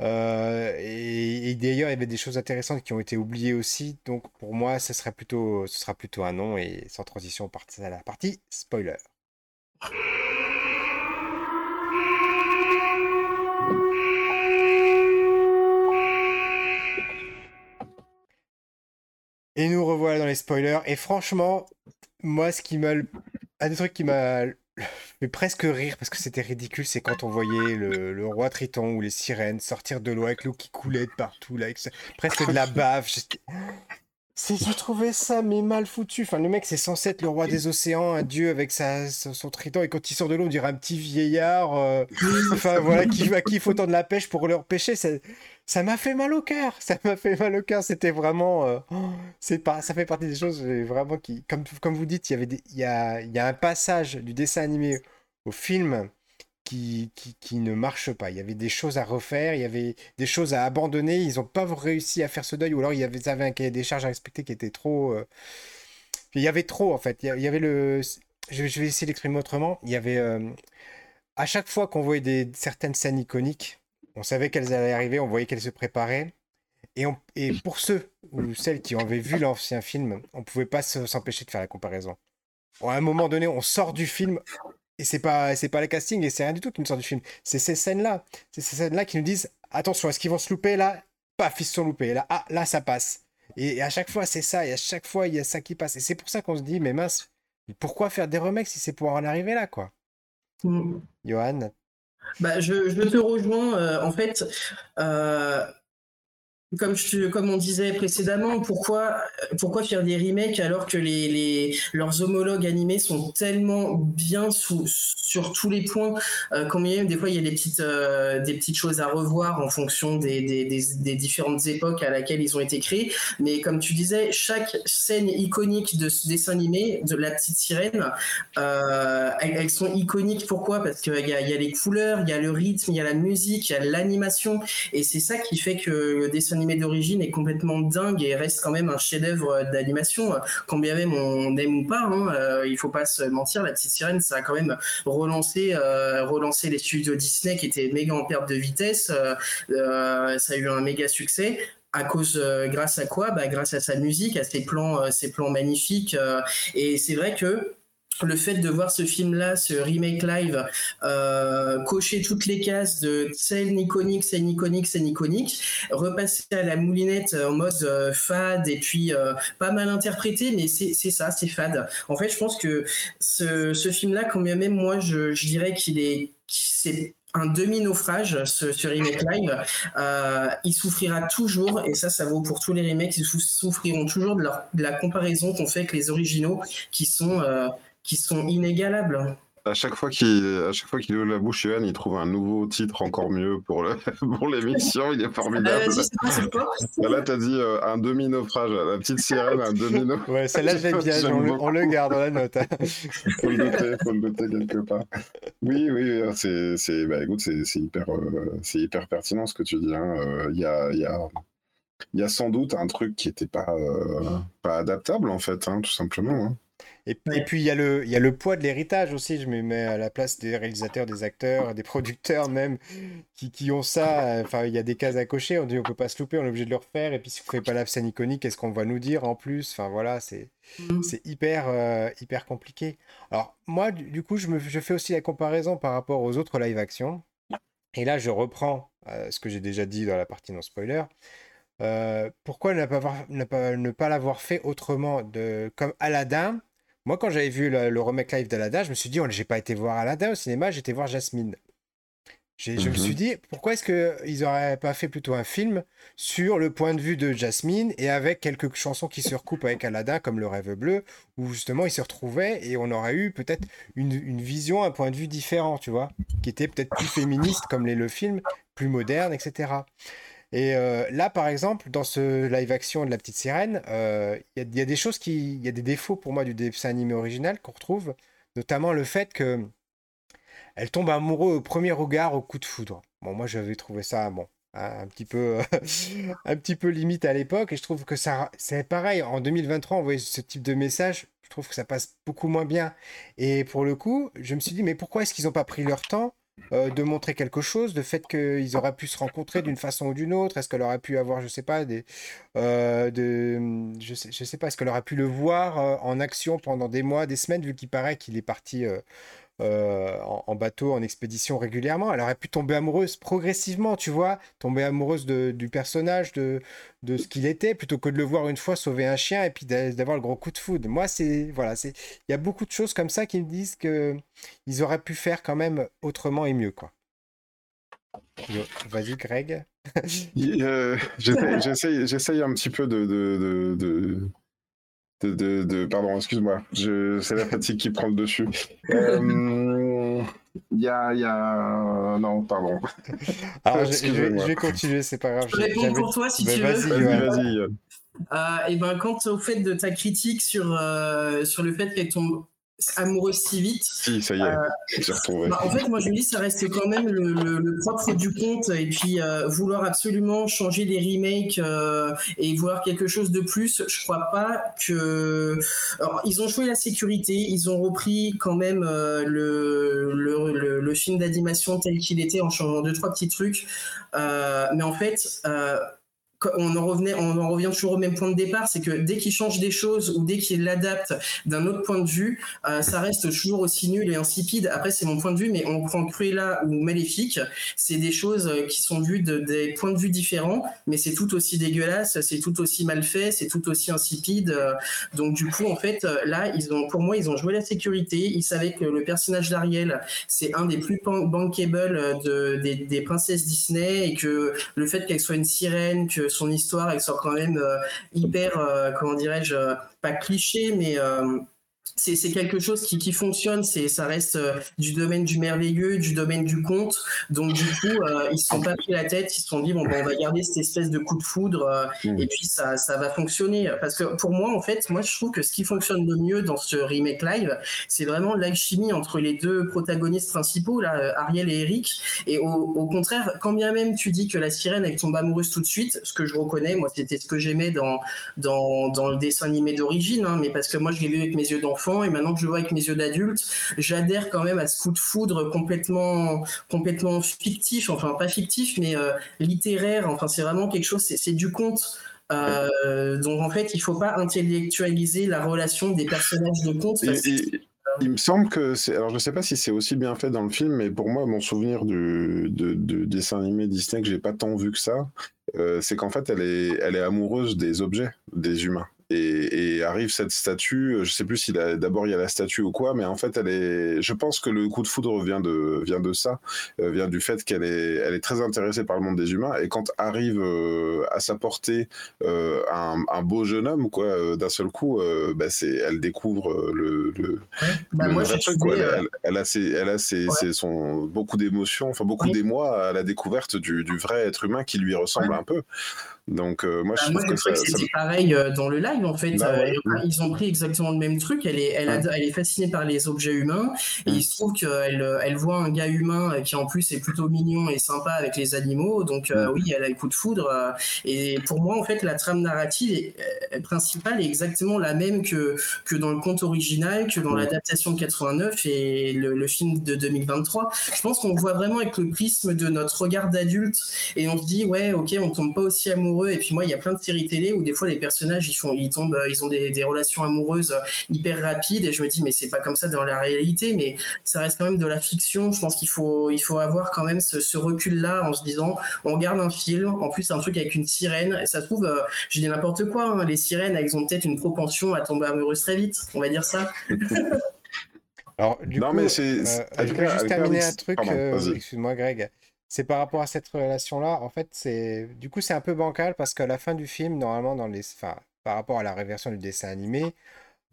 Euh, et, d'ailleurs, il y avait des choses intéressantes qui ont été oubliées aussi. Donc pour moi, ce, serait plutôt, ce sera plutôt un non. Et sans transition, on part à la partie spoiler. Et nous revoilà dans les spoilers. Et franchement, moi, ce qui m'a. Un des trucs qui m'a mais presque rire parce que c'était ridicule, c'est quand on voyait le, roi Triton ou les sirènes sortir de l'eau avec l'eau qui coulait de partout, là, avec presque de la bave. Je trouvais ça mais mal foutu. Enfin, le mec, c'est censé être le roi des océans, un dieu avec sa, son triton, et quand il sort de l'eau, on dirait un petit vieillard. Euh, enfin, voilà, qui, à qui il faut tendre la pêche pour leur pêcher. Ça m'a fait mal au cœur. Ça m'a fait mal au cœur. C'était vraiment. Euh, c'est pas, ça fait partie des choses vraiment qui. Comme, comme vous dites, il y, avait il, y a, il y a un passage du dessin animé au film qui, qui, ne marche pas. Il y avait des choses à refaire, il y avait des choses à abandonner. Ils n'ont pas réussi à faire ce deuil, ou alors il y avait, ils avaient un cahier des charges à respecter qui était trop. Euh, il y avait trop, en fait. Il y avait le. Je vais essayer d'exprimer autrement. Il y avait. Euh, à chaque fois qu'on voyait des, certaines scènes iconiques, on savait qu'elles allaient arriver, on voyait qu'elles se préparaient. Et, on, et pour ceux ou celles qui avaient vu l'ancien film, on ne pouvait pas s'empêcher de faire la comparaison. À un moment donné, on sort du film, et c'est pas, c'est pas le casting et c'est rien du tout qui nous sort du film. C'est ces scènes-là. C'est ces scènes-là qui nous disent attention, est-ce qu'ils vont se louper? Là Paf, ils se sont loupés. Là, ah, là, ça passe. Et, à chaque fois, c'est ça. Et à chaque fois, il y a ça qui passe. Et c'est pour ça qu'on se dit, mais mince, pourquoi faire des remakes si c'est pour en arriver là, quoi? Mm. Johan?
Bah, je, je te rejoins. Euh, en fait, euh, comme, on disait précédemment, pourquoi, faire des remakes alors que leurs homologues animés sont tellement bien sur tous les points euh, des fois, il y a des petites, euh, choses à revoir en fonction des, différentes époques à laquelle ils ont été créés. Mais comme tu disais, chaque scène iconique de ce dessin animé, de La Petite Sirène, euh, elles, sont iconiques. Pourquoi? Parce qu'il y a, y a les couleurs, il y a le rythme, il y a la musique, il y a l'animation. Et c'est ça qui fait que le dessin d'origine est complètement dingue et reste quand même un chef-d'œuvre d'animation, quand bien même on aime ou pas. Hein, euh, il faut pas se mentir, la petite sirène, ça a quand même relancé, euh, relancé les studios Disney qui étaient méga en perte de vitesse. Euh, ça a eu un méga succès à cause grâce à quoi? Bah, grâce à sa musique à ses plans ses plans magnifiques et c'est vrai que le fait de voir ce film-là, ce remake live, euh, cocher toutes les cases de scène iconique, scène iconique, scène iconique, repasser à la moulinette en mode euh, fade et puis euh, pas mal interprété, mais c'est ça, c'est fade. En fait, je pense que ce, film-là, quand même moi, je, dirais qu'il est, c'est un demi-naufrage, ce, remake live. Euh, il souffrira toujours, et ça, ça vaut pour tous les remakes, ils souffriront toujours de, la comparaison qu'on fait avec les originaux qui sont, qui sont inégalables
à chaque fois qu'il à chaque fois qu'il ouvre la bouche, Yohan, il trouve un nouveau titre encore mieux pour le pour l'émission. Il est formidable. Euh, là, tu as dit euh, un demi naufrage. La petite sirène, un demi naufrage.
Ouais, celle-là j'aime bien. On, le garde dans la note. Hein.
faut le noter, faut le noter quelque part. Oui, oui, c'est c'est bah écoute, c'est hyper euh, c'est hyper pertinent ce que tu dis. Hein. Il y a il y a il y a sans doute un truc qui n'était pas, pas adaptable, en fait, hein, tout simplement. Hein.
Et, puis il y, a le, il y a le poids de l'héritage aussi. Je me mets à la place des réalisateurs, des acteurs, des producteurs même qui, qui ont ça. Enfin, il y a des cases à cocher. On dit on peut pas se louper, on est obligé de le refaire. Et puis si on fait pas la scène iconique, qu'est-ce qu'on va nous dire en plus? Enfin voilà, c'est mm. c'est hyper euh, hyper compliqué. Alors moi, du, coup, je, me, je fais aussi la comparaison par rapport aux autres live action. Et là, je reprends euh, ce que j'ai déjà dit dans la partie non spoiler. Euh, pourquoi ne pas, pas, ne pas l'avoir fait autrement de, Comme Aladdin, moi, quand j'avais vu le, remake live d'Aladdin, je me suis dit, oh, j'ai pas été voir Aladdin au cinéma, j'étais voir Jasmine. Je me suis mhm. dit, pourquoi est-ce qu'ils n'auraient pas fait plutôt un film sur le point de vue de Jasmine et avec quelques chansons qui se recoupent avec Aladdin, comme Le Rêve Bleu, où justement ils se retrouvaient et on aurait eu peut-être une, une, vision, un point de vue différent, tu vois, qui était peut-être plus féministe comme les, le film, plus moderne, etc. Et euh, là, par exemple, dans ce live action de La Petite Sirène, euh, il y, a des choses qui. Il y a des défauts pour moi du dessin animé original qu'on retrouve, notamment le fait que. Elle tombe amoureuse au premier regard au coup de foudre. Bon, moi, j'avais trouvé ça, bon, un petit peu, un petit peu limite à l'époque, et je trouve que ça, c'est pareil. En 2023, on voit ce type de message, je trouve que ça passe beaucoup moins bien. Et pour le coup, je me suis dit, mais pourquoi est-ce qu'ils n'ont pas pris leur temps euh, de montrer quelque chose, de fait qu'ils auraient pu se rencontrer d'une façon ou d'une autre Est-ce qu'elle aurait pu avoir, je sais pas, des, euh, de, je sais, sais pas, est-ce qu'elle aurait pu le voir euh, en action pendant des mois, des semaines, vu qu'il paraît qu'il est parti euh, en, bateau, en expédition régulièrement. Elle aurait pu tomber amoureuse progressivement, tu vois, tomber amoureuse du personnage, de, de ce qu'il était, plutôt que de le voir une fois sauver un chien et puis d'avoir le gros coup de foudre. Moi, c'est voilà, c'est il y a beaucoup de choses comme ça qui me disent que ils auraient pu faire quand même autrement et mieux, quoi. Vas-y, Greg.
Euh, j'essaye un petit peu de, de, de, de, pardon, excuse-moi, c'est la fatigue qui prend le dessus. Euh, il y, a, y a, non, pardon.
Alors, je, je, vais continuer, c'est pas grave.
Je réponds pour toi si tu veux.
Vas-y, vas-y. et
euh, eh ben, quant au fait de ta critique sur, euh, sur le fait qu'elle tombe amoureuse si vite.
Si, ça y est, euh, j'ai retrouvé.
Bah, en fait, moi je me dis, ça reste quand même le, propre du conte, et puis euh, vouloir absolument changer les remakes euh, et vouloir quelque chose de plus, je crois pas que. Alors, ils ont joué la sécurité, ils ont repris quand même le, le, le, film d'animation tel qu'il était en changeant deux, trois petits trucs, mais en fait on en, revenait, on en revient toujours au même point de départ, c'est que dès qu'il change des choses ou dès qu'il l'adapte d'un autre point de vue, euh, ça reste toujours aussi nul et insipide. Après, c'est mon point de vue, mais on prend Cruella ou Maléfique, c'est des choses euh, qui sont vues de des points de vue différents, mais c'est tout aussi dégueulasse, c'est tout aussi mal fait, c'est tout aussi insipide. Euh. Donc du coup, en fait, là, ils ont, pour moi, ils ont joué la sécurité. Ils savaient que le personnage d'Ariel, c'est un des plus bankable de, des, des princesses Disney et que le fait qu'elle soit une sirène, que son histoire, elle sort quand même euh, hyper, euh, comment dirais-je, euh, pas cliché, mais c'est quelque chose qui, qui fonctionne, c'est ça reste euh, du domaine du merveilleux, du domaine du conte. Donc du coup, euh, ils se sont pas pris la tête, ils se sont dit bon ben, on va garder cette espèce de coup de foudre euh, mmh. et puis ça, ça va fonctionner. Parce que pour moi en fait, moi je trouve que ce qui fonctionne le mieux dans ce remake live, c'est vraiment l'alchimie entre les deux protagonistes principaux là, Ariel et Eric. Et au, au, contraire, quand bien même tu dis que la sirène elle tombe amoureuse tout de suite, ce que je reconnais, moi c'était ce que j'aimais dans, dans dans le dessin animé d'origine, hein, mais parce que moi je l'ai vu avec mes yeux d'enfant et maintenant que je vois avec mes yeux d'adulte, j'adhère quand même à ce coup de foudre complètement, complètement fictif, enfin pas fictif, mais euh, littéraire. Enfin, c'est vraiment quelque chose, c'est du conte. Euh, donc en fait, il faut pas intellectualiser la relation des personnages de conte.
il me semble que c'est. Alors, je sais pas si c'est aussi bien fait dans le film, mais pour moi, mon souvenir du, de, dessin animé Disney que j'ai pas tant vu que ça, c'est qu'en fait, elle est, elle est amoureuse des objets, des humains et, arrive cette statue. Je sais plus si d'abord il y a la statue ou quoi, mais en fait, elle est. Je pense que le coup de foudre vient de vient de ça, euh, vient du fait qu'elle est elle est très intéressée par le monde des humains et quand arrive euh, à sa portée euh, un, beau jeune homme quoi, d'un seul coup, bah, c'est elle découvre le, le,
bah, vrai truc quoi.
Elle, a ses, elle a ses, son beaucoup d'émotions, enfin beaucoup d'émoi à la découverte du, du, vrai être humain qui lui ressemble un peu. Donc moi je
bah,
trouve que,
c'était pareil dans le live en fait. Bah euh, ils ont pris exactement le même truc. Elle est, elle, elle est fascinée par les objets humains et il se trouve qu'elle elle voit un gars humain qui en plus est plutôt mignon et sympa avec les animaux. Donc euh, oui, elle a le coup de foudre. Euh, et pour moi en fait la trame narrative principale est exactement la même que que dans le conte original, que dans l'adaptation de 89 et le, le, film de 2023. Je pense qu'on voit vraiment avec le prisme de notre regard d'adulte et on se dit ouais ok on tombe pas aussi amoureux. Et puis moi il y a plein de séries télé où des fois les personnages ils font ils tombent, ils ont des, des, relations amoureuses hyper rapides et je me dis mais c'est pas comme ça dans la réalité, mais ça reste quand même de la fiction. Je pense qu'il faut, il faut avoir quand même ce, recul-là en se disant on regarde un film, en plus un truc avec une sirène, et ça se trouve, euh, je dis n'importe quoi, hein, les sirènes elles ont peut-être une propension à tomber amoureuses très vite, on va dire ça.
Alors, du non, coup, mais c'est. Euh, je voulais juste terminer un truc. Euh, excuse-moi, Greg c'est par rapport à cette relation-là. En fait, c'est du coup c'est un peu bancal parce qu'à la fin du film, normalement dans les, enfin, par rapport à la réversion du dessin animé,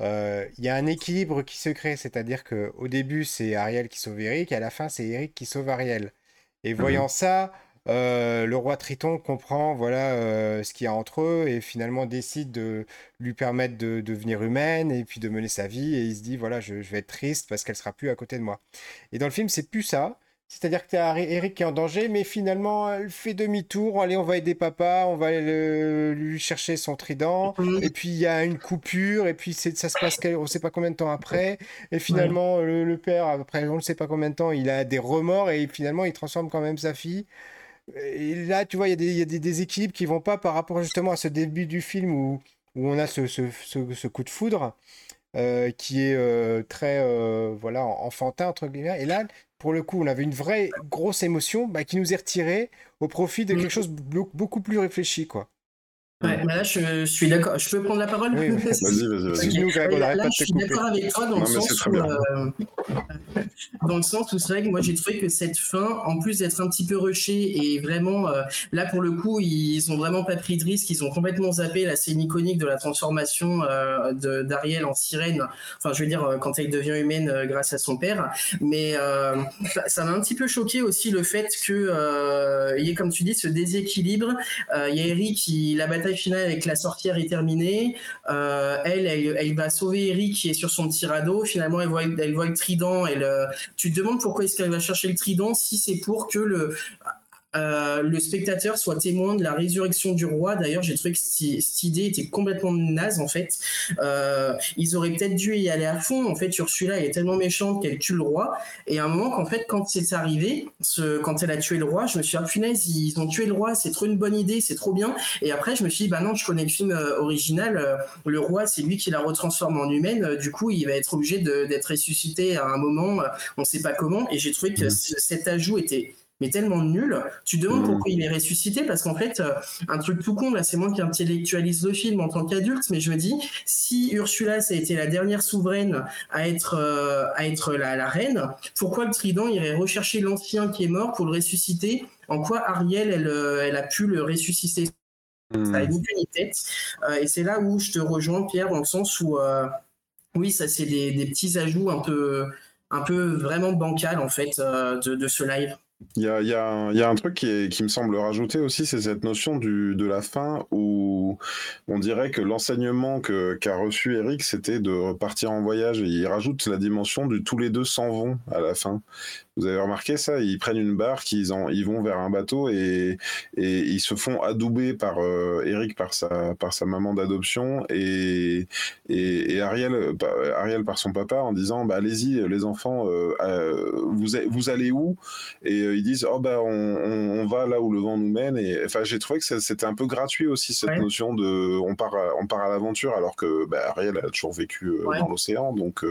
euh, il y a un équilibre qui se crée, c'est-à-dire qu'au début, c'est Ariel qui sauve Eric, et à la fin, c'est Eric qui sauve Ariel. Et mhm. voyant ça, euh, le roi Triton comprend voilà euh, ce qu'il y a entre eux et finalement décide de lui permettre de, devenir humaine et puis de mener sa vie et il se dit voilà je, je vais être triste parce qu'elle sera plus à côté de moi. Et dans le film c'est plus ça, c'est-à-dire que tu as Eric qui est en danger, mais finalement, elle fait demi-tour. Allez, on va aider papa, on va aller lui chercher son trident. Et puis, il y a une coupure, et puis ça se passe on ne sait pas combien de temps après. Et finalement, le, père, après on ne sait pas combien de temps, il a des remords, et finalement, il transforme quand même sa fille. Et là, tu vois, il y a des, déséquilibres qui vont pas par rapport justement à ce début du film où, où on a ce, ce, ce, coup de foudre. Euh, qui est euh, très euh, voilà enfantin entre guillemets et là pour le coup, on avait une vraie grosse émotion bah, qui nous est retirée au profit de quelque mm. chose de beaucoup plus réfléchi, quoi.
Ouais, bah là, je, suis d'accord. Je peux prendre la parole?
Vas-y, vas-y, vas-y.
Là, je suis d'accord avec toi dans le sens où, euh, dans le sens où c'est vrai que moi j'ai trouvé que cette fin, en plus d'être un petit peu rushée et vraiment, euh, là pour le coup, ils ont vraiment pas pris de risque. Ils ont complètement zappé la scène iconique de la transformation euh, d'Ariel en sirène. Enfin, je veux dire, quand elle devient humaine grâce à son père. Mais ça m'a un petit peu choqué aussi le fait que il y ait, comme tu dis, ce déséquilibre. Il y a Eric qui la bataille finale avec la sorcière est terminée. Euh, elle, elle, va sauver Eric qui est sur son petit radeau. Finalement, elle voit, le trident. Elle, tu te demandes pourquoi est-ce qu'elle va chercher le trident si c'est pour que le euh, le spectateur soit témoin de la résurrection du roi. D'ailleurs, j'ai trouvé que cette idée était complètement naze en fait. Euh, ils auraient peut-être dû y aller à fond. En fait, Ursula elle est tellement méchante qu'elle tue le roi. Et à un moment, qu'en fait, quand c'est arrivé, ce, quand elle a tué le roi, je me suis dit, ah, punaise, ils ont tué le roi, c'est trop une bonne idée, c'est trop bien. Et après, je me suis dit, bah non, je connais le film euh, original. le roi, c'est lui qui la retransforme en humaine. Du coup, il va être obligé d'être ressuscité à un moment, on ne sait pas comment. Et j'ai trouvé que mmh. cet ajout était mais tellement nul. Tu demandes mm. pourquoi il est ressuscité parce qu'en fait, euh, un truc tout con, là, c'est moi qui intellectualise le film en tant qu'adulte, mais je me dis, si Ursula, ça a été la dernière souveraine à être, euh, à être la, reine, pourquoi le trident irait rechercher l'ancien qui est mort pour le ressusciter? En quoi Ariel, elle, euh, elle a pu le ressusciter? Ça n'a ni tête. et c'est là où je te rejoins, Pierre, dans le sens où, oui, ça, c'est des, des, petits ajouts un peu, un peu vraiment bancal, en fait, de, de ce live.
Il y a, un truc qui, me semble rajouter aussi, c'est cette notion de la fin où on dirait que l'enseignement qu'a reçu Eric, c'était de repartir en voyage. Et il rajoute la dimension du tous les deux s'en vont à la fin. Vous avez remarqué ça Ils prennent une barque, ils, en, ils vont vers un bateau et, et ils se font adouber par euh, Eric, par sa, par sa maman d'adoption et, et, Ariel, bah, Ariel par son papa en disant bah, Allez-y, les enfants, euh, euh, vous, vous allez où? Et ils disent Oh, bah, on, on, va là où le vent nous mène. Et enfin, j'ai trouvé que c'était un peu gratuit aussi cette notion de on part, on part à l'aventure alors que bah, Ariel a toujours vécu dans l'océan. Donc.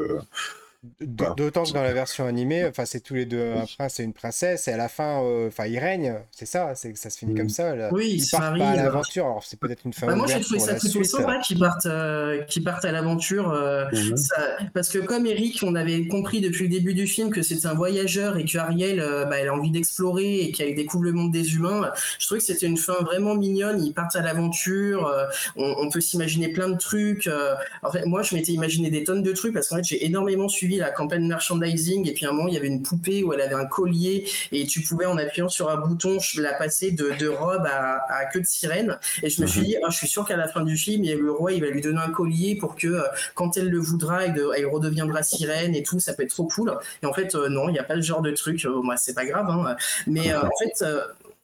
D'autant que dans la version animée, enfin, c'est tous les deux un prince et une princesse, et à la fin, euh, enfin, ils règnent, c'est ça, c'est ça se finit comme mm. ça.
Oui,
ils partent pas à l'aventure. Alors, c'est peut-être une fin. Bah,
moi, j'ai trouvé ça plutôt sympa qu'ils partent, euh, partent à l'aventure, euh, mm-hmm. parce que comme Eric, on avait compris depuis le début du film que c'était un voyageur et que Ariel, bah, elle a envie d'explorer et qu'elle découvre le monde des humains. Je trouvais que c'était une fin vraiment mignonne. Ils partent à l'aventure. On, on, peut s'imaginer plein de trucs. En fait, moi, je m'étais imaginé des tonnes de trucs parce qu'en fait, j'ai énormément suivi la campagne merchandising et puis à un moment, il y avait une poupée où elle avait un collier et tu pouvais, en appuyant sur un bouton, la passer de, de robe à, queue de sirène. Et je me suis mhm. dit, ah, je suis sûr qu'à la fin du film, le roi, il va lui donner un collier pour que euh, quand elle le voudra, elle, redeviendra sirène et tout. Ça peut être trop cool. Et en fait, euh, non, il n'y a pas ce genre de truc. Euh, moi, c'est pas grave. Hein. Mais en fait,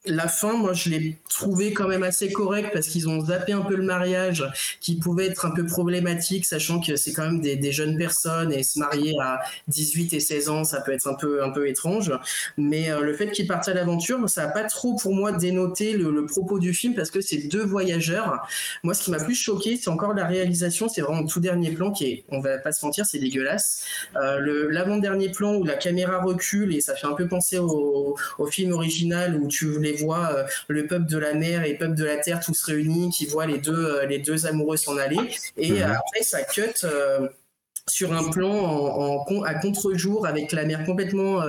la fin, moi, je l'ai trouvé quand même assez correct parce qu'ils ont zappé un peu le mariage qui pouvait être un peu problématique, sachant que c'est quand même des, jeunes personnes et se marier à 18 et 16 ans, ça peut être un peu, un peu étrange. Mais euh, le fait qu'ils partent à l'aventure, ça n'a pas trop pour moi dénoté le, propos du film parce que c'est deux voyageurs. Moi, ce qui m'a plus choqué, c'est encore la réalisation. C'est vraiment le tout dernier plan qui est, on va pas se mentir, c'est dégueulasse. Euh, L'avant-dernier plan où la caméra recule et ça fait un peu penser au film original où tu voulais voit euh, le peuple de la mer et le peuple de la terre tous réunis, qui voient les deux, euh, les deux amoureux s'en aller. Et mhm. après, ça cut euh, sur un plan en, à contre-jour avec la mer complètement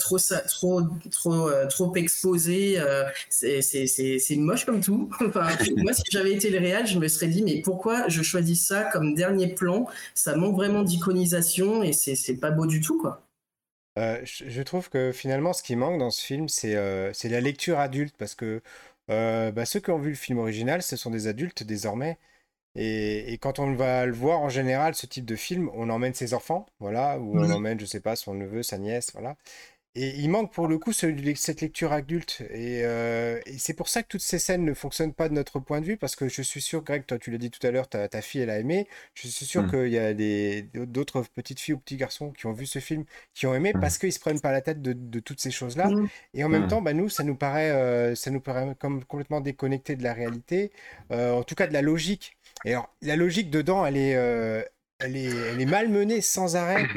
trop trop trop trop exposée c'est moche comme tout enfin, moi si j'avais été le réel je me serais dit mais pourquoi je choisis ça comme dernier plan? Ça manque vraiment d'iconisation et c'est pas beau du tout quoi
euh, je trouve que finalement, ce qui manque dans ce film, c'est euh, la lecture adulte, parce que euh, bah, ceux qui ont vu le film original, ce sont des adultes désormais. Et, et, quand on va le voir en général, ce type de film, on emmène ses enfants, voilà, ou on emmène, je sais pas, son neveu, sa nièce, voilà. Et il manque pour le coup cette lecture adulte. Euh, et, c'est pour ça que toutes ces scènes ne fonctionnent pas de notre point de vue, parce que je suis sûr, Greg, toi tu l'as dit tout à l'heure, ta, ta, fille elle a aimé. Je suis sûr mm. qu'il y a d'autres petites filles ou petits garçons qui ont vu ce film, qui ont aimé, mm. parce qu'ils se prennent pas la tête de, toutes ces choses-là. Mm. Et en même temps, bah, nous, ça nous paraît, euh, ça nous paraît comme complètement déconnecté de la réalité, euh, en tout cas de la logique. Et alors, la logique dedans, elle est, elle est, elle est malmenée sans arrêt.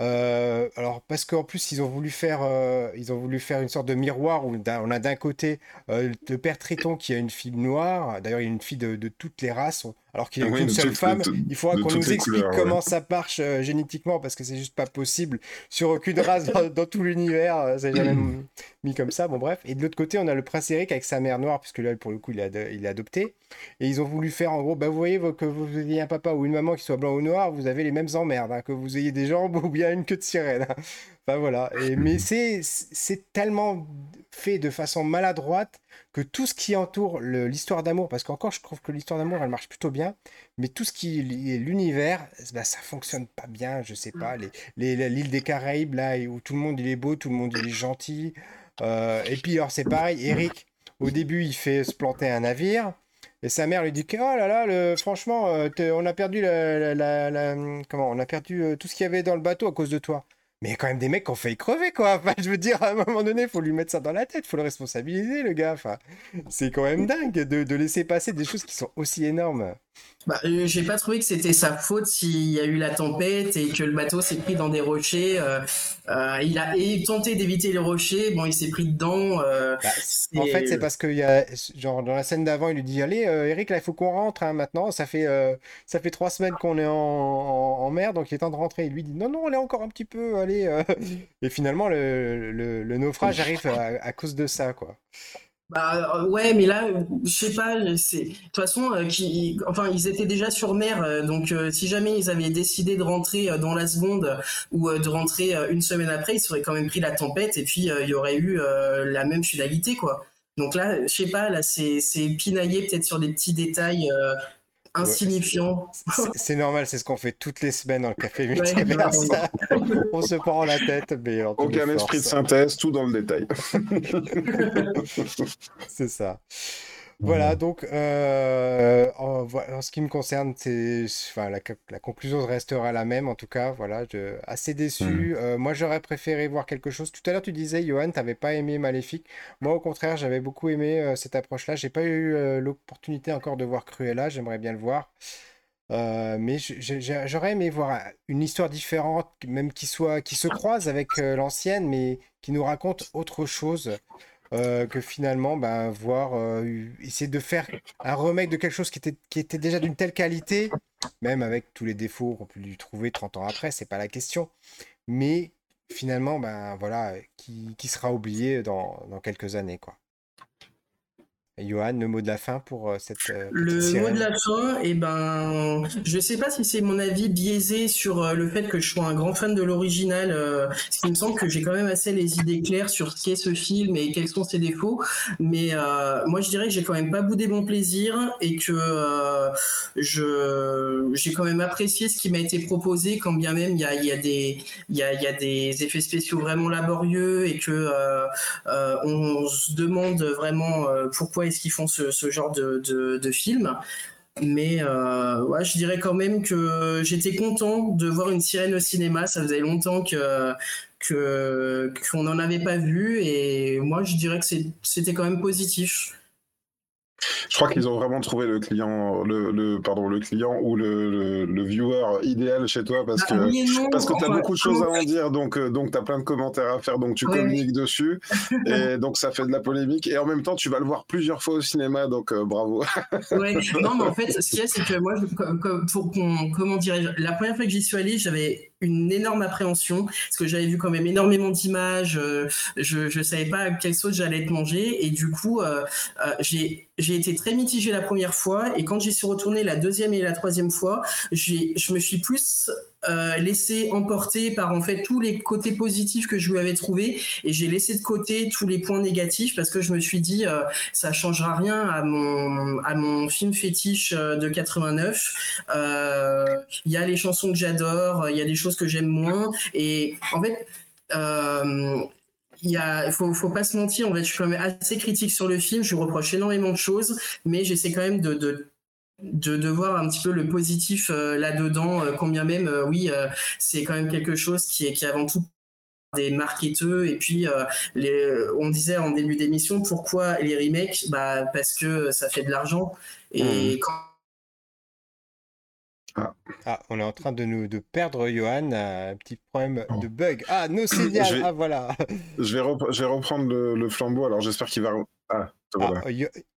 Euh, alors parce qu'en plus ils ont voulu faire, euh, ils ont voulu faire une sorte de miroir où on a d'un côté euh, le père Triton qui a une fille noire. D'ailleurs il y a une fille de, de toutes les races alors qu'il n'y a qu'une seule femme. il faudra qu'on nous explique comment ça marche euh, génétiquement, parce que c'est juste pas possible sur aucune race dans, tout l'univers. Euh, c'est jamais mis comme ça. Bon, bref. Et de l'autre côté, on a le prince Eric avec sa mère noire, puisque là, pour le coup, il est, il est adopté. Et ils ont voulu faire, en gros, bah, vous voyez, que vous ayez un papa ou une maman qui soit blanc ou noir, vous avez les mêmes emmerdes, hein, que vous ayez des jambes ou bien une queue de sirène. enfin, voilà. Et, mais c'est tellement fait de façon maladroite que tout ce qui entoure l'histoire d'amour, parce qu'encore je trouve que l'histoire d'amour elle marche plutôt bien, mais tout ce qui est l'univers, bah, ça fonctionne pas bien, je sais pas, l'île les, des Caraïbes là où tout le monde il est beau, tout le monde il est gentil, euh, et puis alors c'est pareil, Eric, au début il fait se planter un navire, et sa mère lui dit que oh là là, le, franchement, euh, on a perdu la, comment, on a perdu euh, tout ce qu'il y avait dans le bateau à cause de toi. Mais il y a quand même des mecs qui ont crever, quoi. Enfin, je veux dire, à un moment donné, faut lui mettre ça dans la tête, faut le responsabiliser, le gars. Enfin, c'est quand même dingue de, de laisser passer des choses qui sont aussi énormes.
Bah, euh, j'ai pas trouvé que c'était sa faute s'il y a eu la tempête et que le bateau s'est pris dans des rochers. Euh, euh, il a tenté d'éviter les rochers, bon, il s'est pris dedans. Bah,
en fait, c'est parce que y a, genre, dans la scène d'avant, il lui dit Allez, Eric, là, il faut qu'on rentre hein, maintenant. Ça fait, ça fait trois semaines qu'on est en, en, mer, donc il est temps de rentrer. Il lui dit Non, non, on est encore un petit peu, allez. Et finalement, le, le, naufrage arrive à, à cause de ça, quoi.
Bah ouais, mais là, je sais pas. C'est de toute façon, euh, qui, enfin, ils étaient déjà sur mer, euh, donc euh, si jamais ils avaient décidé de rentrer dans la seconde ou de rentrer une semaine après, ils auraient quand même pris la tempête et puis il y aurait eu la même finalité, quoi. Donc là, je sais pas, là, c'est pinaillé peut-être sur des petits détails insignifiant.
C'est normal, c'est ce qu'on fait toutes les semaines dans le café on se prend la tête, mais
aucun esprit de synthèse, tout dans le détail.
c'est ça. Voilà, donc euh, en, ce qui me concerne, c'est, enfin, la, conclusion restera la même en tout cas. Voilà, je, assez déçu. Euh, moi, j'aurais préféré voir quelque chose. Tout à l'heure, tu disais, Johan, tu n'avais pas aimé Maléfique. Moi, au contraire, j'avais beaucoup aimé euh, cette approche-là. J'ai pas eu l'opportunité encore de voir Cruella. J'aimerais bien le voir. mais j'aurais aimé voir une histoire différente, même qui soit qui se croise avec l'ancienne, mais qui nous raconte autre chose. Que finalement, ben, voir, essayer de faire un remake de quelque chose qui était, qui était déjà d'une telle qualité, même avec tous les défauts qu'on peut lui trouver 30 ans après, c'est pas la question. Mais finalement, ben voilà, qui, qui sera oublié dans, dans quelques années, quoi. Johan, le mot de la fin pour euh, cette. Euh,
le mot de la fin, et eh ben, je ne sais pas si c'est mon avis biaisé sur euh, le fait que je sois un grand fan de l'original, ce qui me semble que j'ai quand même assez les idées claires sur ce qu'est ce film et quels sont ses défauts. Mais moi, je dirais que j'ai quand même pas boudé mon plaisir et que je j'ai quand même apprécié ce qui m'a été proposé, quand bien même il y a, y, a des, y, a, y a des effets spéciaux vraiment laborieux et que on se demande vraiment pourquoi est-ce qu'ils font ce, genre de, de, film. Mais euh, ouais, je dirais quand même que j'étais content de voir une sirène au cinéma. Ça faisait longtemps que qu'on n'en avait pas vu et moi je dirais que c'était quand même positif.
Je crois qu'ils ont vraiment trouvé le client, le, pardon, le client ou le, le, viewer idéal chez toi parce bah que parce que tu as beaucoup de choses à en dire, donc euh, donc tu as plein de commentaires à faire, donc tu communiques dessus et donc ça fait de la polémique et en même temps tu vas le voir plusieurs fois au cinéma, donc euh, bravo.
ouais. Non, mais en fait, ce qu'il y a, c'est que moi, pour qu'on, comment dirais la première fois que j'y suis allé, j'avais une énorme appréhension parce que j'avais vu quand même énormément d'images, euh, je je savais pas à quelle sauce j'allais être mangé et du coup euh, j'ai j'ai été très mitigé la première fois. Et quand j'y suis retourné la deuxième et la troisième fois, je me suis plus euh, laissé emporter par en fait tous les côtés positifs que je lui avais trouvé et j'ai laissé de côté tous les points négatifs parce que je me suis dit euh, ça changera rien à mon à mon film fétiche euh, de 89 il y a les chansons que j'adore il y a des choses que j'aime moins. Et en fait il y faut, faut pas se mentir, en fait, je suis quand même assez critique sur le film, je lui reproche énormément de choses, mais j'essaie quand même de, de de, voir un petit peu le positif euh, là-dedans, euh, combien même, euh, oui, c'est quand même quelque chose qui est, qui avant tout des marketeux et puis les, on disait en début d'émission pourquoi les remakes? Bah parce que ça fait de l'argent et mmh. quand
ah. ah. on est en train de nous de perdre Johan, un petit problème oh. de bug. Ah, nos signaux, ah voilà.
Je vais, je vais reprendre le, flambeau, alors j'espère qu'il va... Ah,
voilà.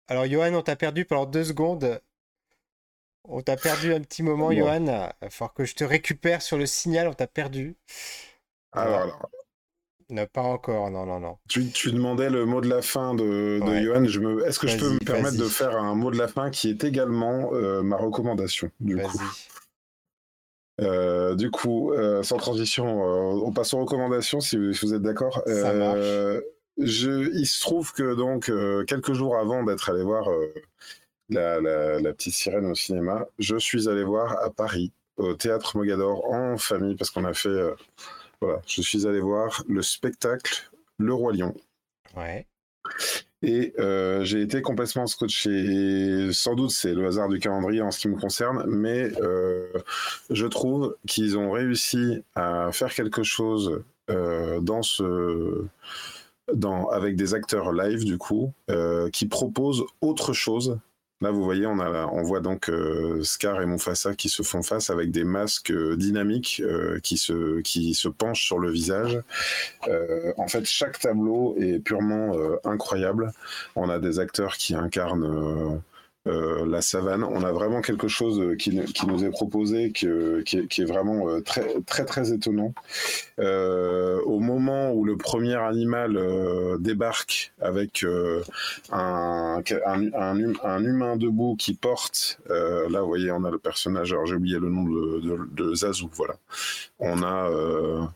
alors Johan, on t'a perdu pendant deux secondes. On t'a perdu un petit moment, Johan. Il va falloir que je te récupère sur le signal. On t'a perdu.
Alors, alors.
Non, pas encore, non, non, non.
Tu, demandais le mot de la fin de, Johan. me... Est-ce que je peux me permettre de faire un mot de la fin qui est également euh, ma recommandation, du coup? Euh, du coup, euh, sans transition, on passe aux recommandations si vous, êtes d'accord.
Je,
il se trouve que donc quelques jours avant d'être allé voir la, petite sirène au cinéma. Je suis allé voir à Paris, au théâtre Mogador, en famille, parce qu'on a fait. Euh, voilà, je suis allé voir le spectacle Le Roi Lion.
Ouais.
Et euh, j'ai été complètement scotché. Et sans doute, c'est le hasard du calendrier en ce qui me concerne, mais euh, je trouve qu'ils ont réussi à faire quelque chose dans ce. Dans, avec des acteurs live du coup, qui proposent autre chose Là, vous voyez, on, a, on voit donc euh, Scar et Mufasa qui se font face avec des masques euh, dynamiques euh, qui, se, qui se penchent sur le visage. en fait, chaque tableau est purement incroyable. On a des acteurs qui incarnent euh, la savane. On a vraiment quelque chose qui, nous est proposé qui, est, vraiment euh, très très étonnant. Euh, au moment où le premier animal débarque avec un, un, humain debout qui porte, là vous voyez on a le personnage, alors j'ai oublié le nom de, de, de Zazu, voilà. On a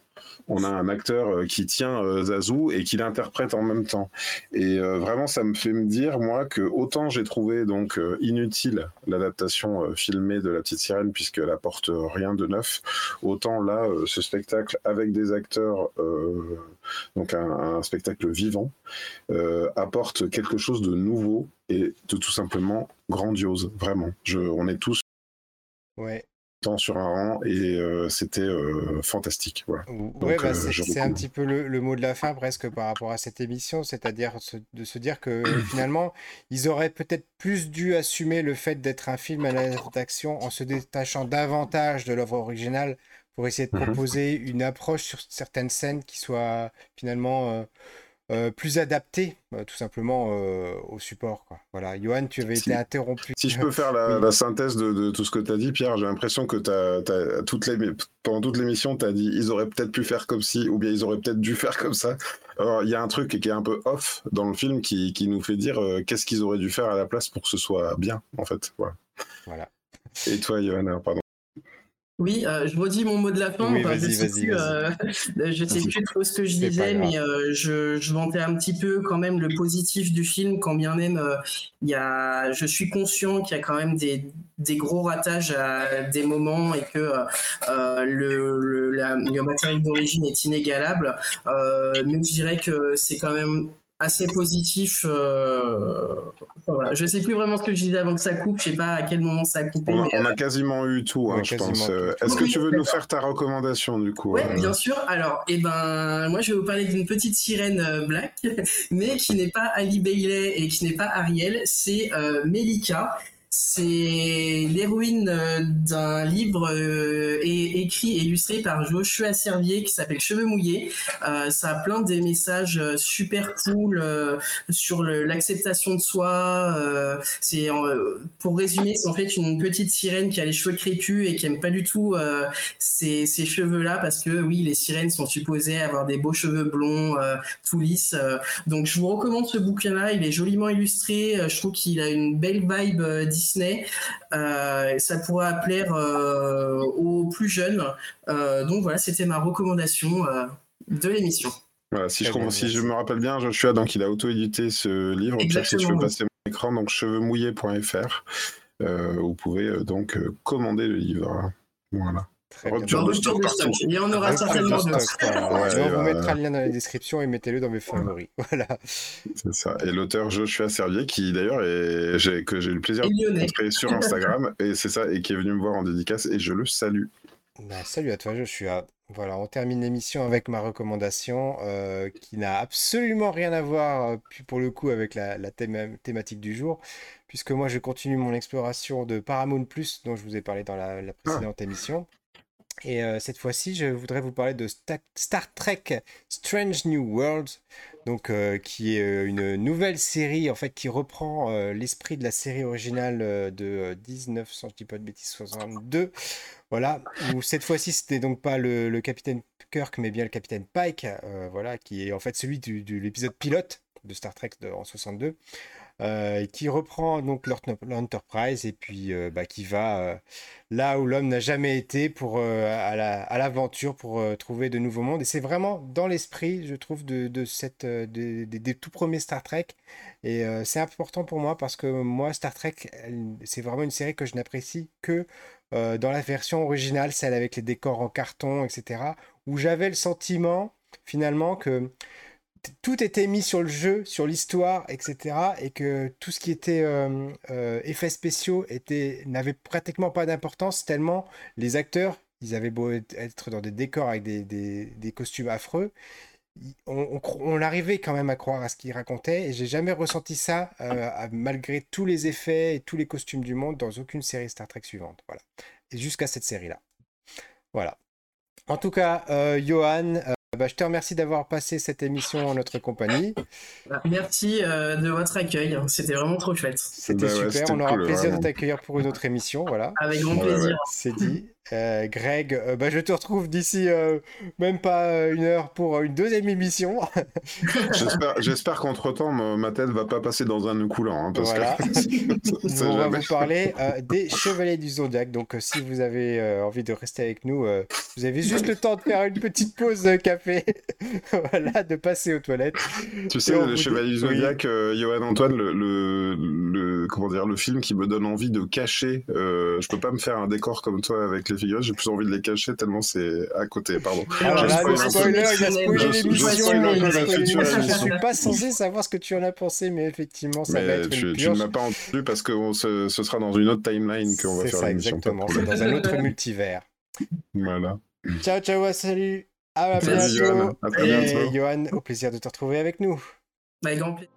on a un acteur euh, qui tient euh, Zazu et qui l'interprète en même temps. Et euh, vraiment, ça me fait me dire, moi, que autant j'ai trouvé donc inutile l'adaptation filmée de La Petite Sirène, puisqu'elle apporte rien de neuf, autant là, ce spectacle avec des acteurs, donc un, spectacle vivant, apporte quelque chose de nouveau et de tout simplement grandiose, vraiment. Je, on est tous
Ouais,
temps sur un rang et c'était fantastique. Voilà.
Ouais, bah, c'est un petit peu le, mot de la fin presque par rapport à cette émission, c'est-à-dire de se dire que finalement, ils auraient peut-être plus dû assumer le fait d'être un film à d'action en se détachant davantage de l'œuvre originale pour essayer de mmh proposer une approche sur certaines scènes qui soit finalement euh, plus adapté euh, tout simplement euh, au support. Quoi. Voilà, Johan, tu avais été interrompu.
Si je peux faire la, synthèse de, tout ce que tu as dit, Pierre, j'ai l'impression que as, toutes les, pendant toute l'émission, tu as dit ils auraient peut-être pu faire comme si, ou bien ils auraient peut-être dû faire comme ça. il y a un truc qui est un peu off dans le film qui, qui nous fait dire qu'est-ce qu'ils auraient dû faire à la place pour que ce soit bien, en fait. Voilà. voilà. Et toi, Johan, pardon.
Oui, euh, je redis mon mot de la fin. je sais plus, euh, je sais plus trop ce que je disais, mais euh, je, je, vantais un petit peu quand même le positif du film, quand bien même il y a, je suis conscient qu'il y a quand même des, des, gros ratages à des moments et que le, le, le matériel d'origine est inégalable. mais je dirais que c'est quand même assez positif. Euh... Voilà. Je sais plus vraiment ce que je disais avant que ça coupe. Je sais pas à quel moment ça a coupé.
On, a, euh, quasiment eu tout, hein, je pense. Euh, est-ce que tu veux nous faire ta recommandation du coup
Oui, euh bien sûr. Alors, eh ben, moi, je vais vous parler d'une petite sirène black, mais qui n'est pas Ali Bailey et qui n'est pas Ariel. C'est Melika c'est l'héroïne euh, d'un livre euh, écrit et illustré par Joshua Servier qui s'appelle Cheveux mouillés. Euh, ça a plein des messages super cool sur l'acceptation de soi. c'est pour résumer, c'est en fait une petite sirène qui a les cheveux crépus et qui aime pas du tout ces, ces cheveux-là parce que oui, les sirènes sont supposées avoir des beaux cheveux blonds, tout lisses. donc je vous recommande ce bouquin-là. Il est joliment illustré. je trouve qu'il a une belle vibe Disney. Euh, ça pourrait plaire euh, aux plus jeunes. Euh, donc voilà, c'était ma recommandation de l'émission.
Voilà, si, je, si je me rappelle bien, Joshua, donc il a auto-édité ce livre. Si tu veux passer mon écran, donc cheveusmouillés.fr, vous pouvez donc commander le livre. Voilà.
Il y en aura certainement d'autres.
je vais vous mettre un lien dans la description et mettez-le dans mes favoris. Voilà.
C'est ça. Et l'auteur Joshua Servier, qui d'ailleurs est... que j'ai eu le plaisir de rencontrer sur Instagram, et c'est ça, et qui est venu me voir en dédicace, et je le salue.
Bah, salut à toi, Joshua. Voilà, on termine l'émission avec ma recommandation euh, qui n'a absolument rien à voir, euh, pour le coup, avec la, thématique du jour, puisque moi je continue mon exploration de Paramount Plus, dont je vous ai parlé dans la, ah. précédente émission. Et euh, cette fois-ci, je voudrais vous parler de Star Trek Strange New Worlds, donc euh, qui est euh, une nouvelle série en fait qui reprend l'esprit de la série originale de 1900, je dis pas de bêtises, 62. Voilà, cette fois-ci c'était donc pas le, capitaine Kirk, mais bien le capitaine Pike, voilà, qui est en fait celui de l'épisode pilote de Star Trek en 62. Euh, qui reprend donc l'Enterprise et puis euh, bah, qui va euh, là où l'homme n'a jamais été pour à l'aventure pour trouver de nouveaux mondes. Et c'est vraiment dans l'esprit, je trouve, de, cette des tout premiers Star Trek. Et c'est important pour moi parce que moi, Star Trek, c'est vraiment une série que je n'apprécie que dans la version originale, celle avec les décors en carton, etc. Où j'avais le sentiment finalement que tout était mis sur le jeu, sur l'histoire, etc. Et que tout ce qui était euh, euh, effets spéciaux était, n'avait pratiquement pas d'importance, tellement les acteurs, ils avaient beau être dans des décors avec des, costumes affreux. On, arrivait quand même à croire à ce qu'ils racontaient et j'ai jamais ressenti ça euh, malgré tous les effets et tous les costumes du monde dans aucune série Star Trek suivante. Voilà. Et jusqu'à cette série-là. Voilà. En tout cas, Johan, bah, je te remercie d'avoir passé cette émission en notre compagnie.
Bah, merci euh, de votre accueil, c'était vraiment trop chouette.
C'était bah super, on aura plaisir de t'accueillir pour une autre émission, voilà.
Avec grand plaisir.
C'est dit. Euh, Greg, euh, bah, je te retrouve d'ici euh, même pas une heure pour une deuxième émission.
J'espère qu'entre-temps, ma tête va pas passer dans un nœud coulant. Hein,
voilà. on va vous parler des Chevaliers du Zodiac. Donc, si vous avez envie de rester avec nous, vous avez juste le temps de faire une petite pause café. voilà, de passer aux toilettes.
Tu sais, les Chevaliers du Zodiac, Johan Antoine, le, le le comment dire le film qui me donne envie de cacher. Euh, je peux pas me faire un décor comme toi avec les figurines. J'ai plus envie de les cacher tellement c'est à côté. Pardon.
Alors là, le spoiler, il a spoilé l'émission. Je suis pas censé savoir ce que tu en as pensé, mais effectivement, ça va être
tu,
une
tu ne m'as pas entendu parce que ce, ce, sera dans une autre timeline qu'on va faire l'émission.
Exactement. C'est dans un autre multivers.
Voilà.
Ciao, ciao, salut. À bientôt.
À bientôt.
Et Johan, au plaisir de te retrouver avec nous.
Avec grand plaisir.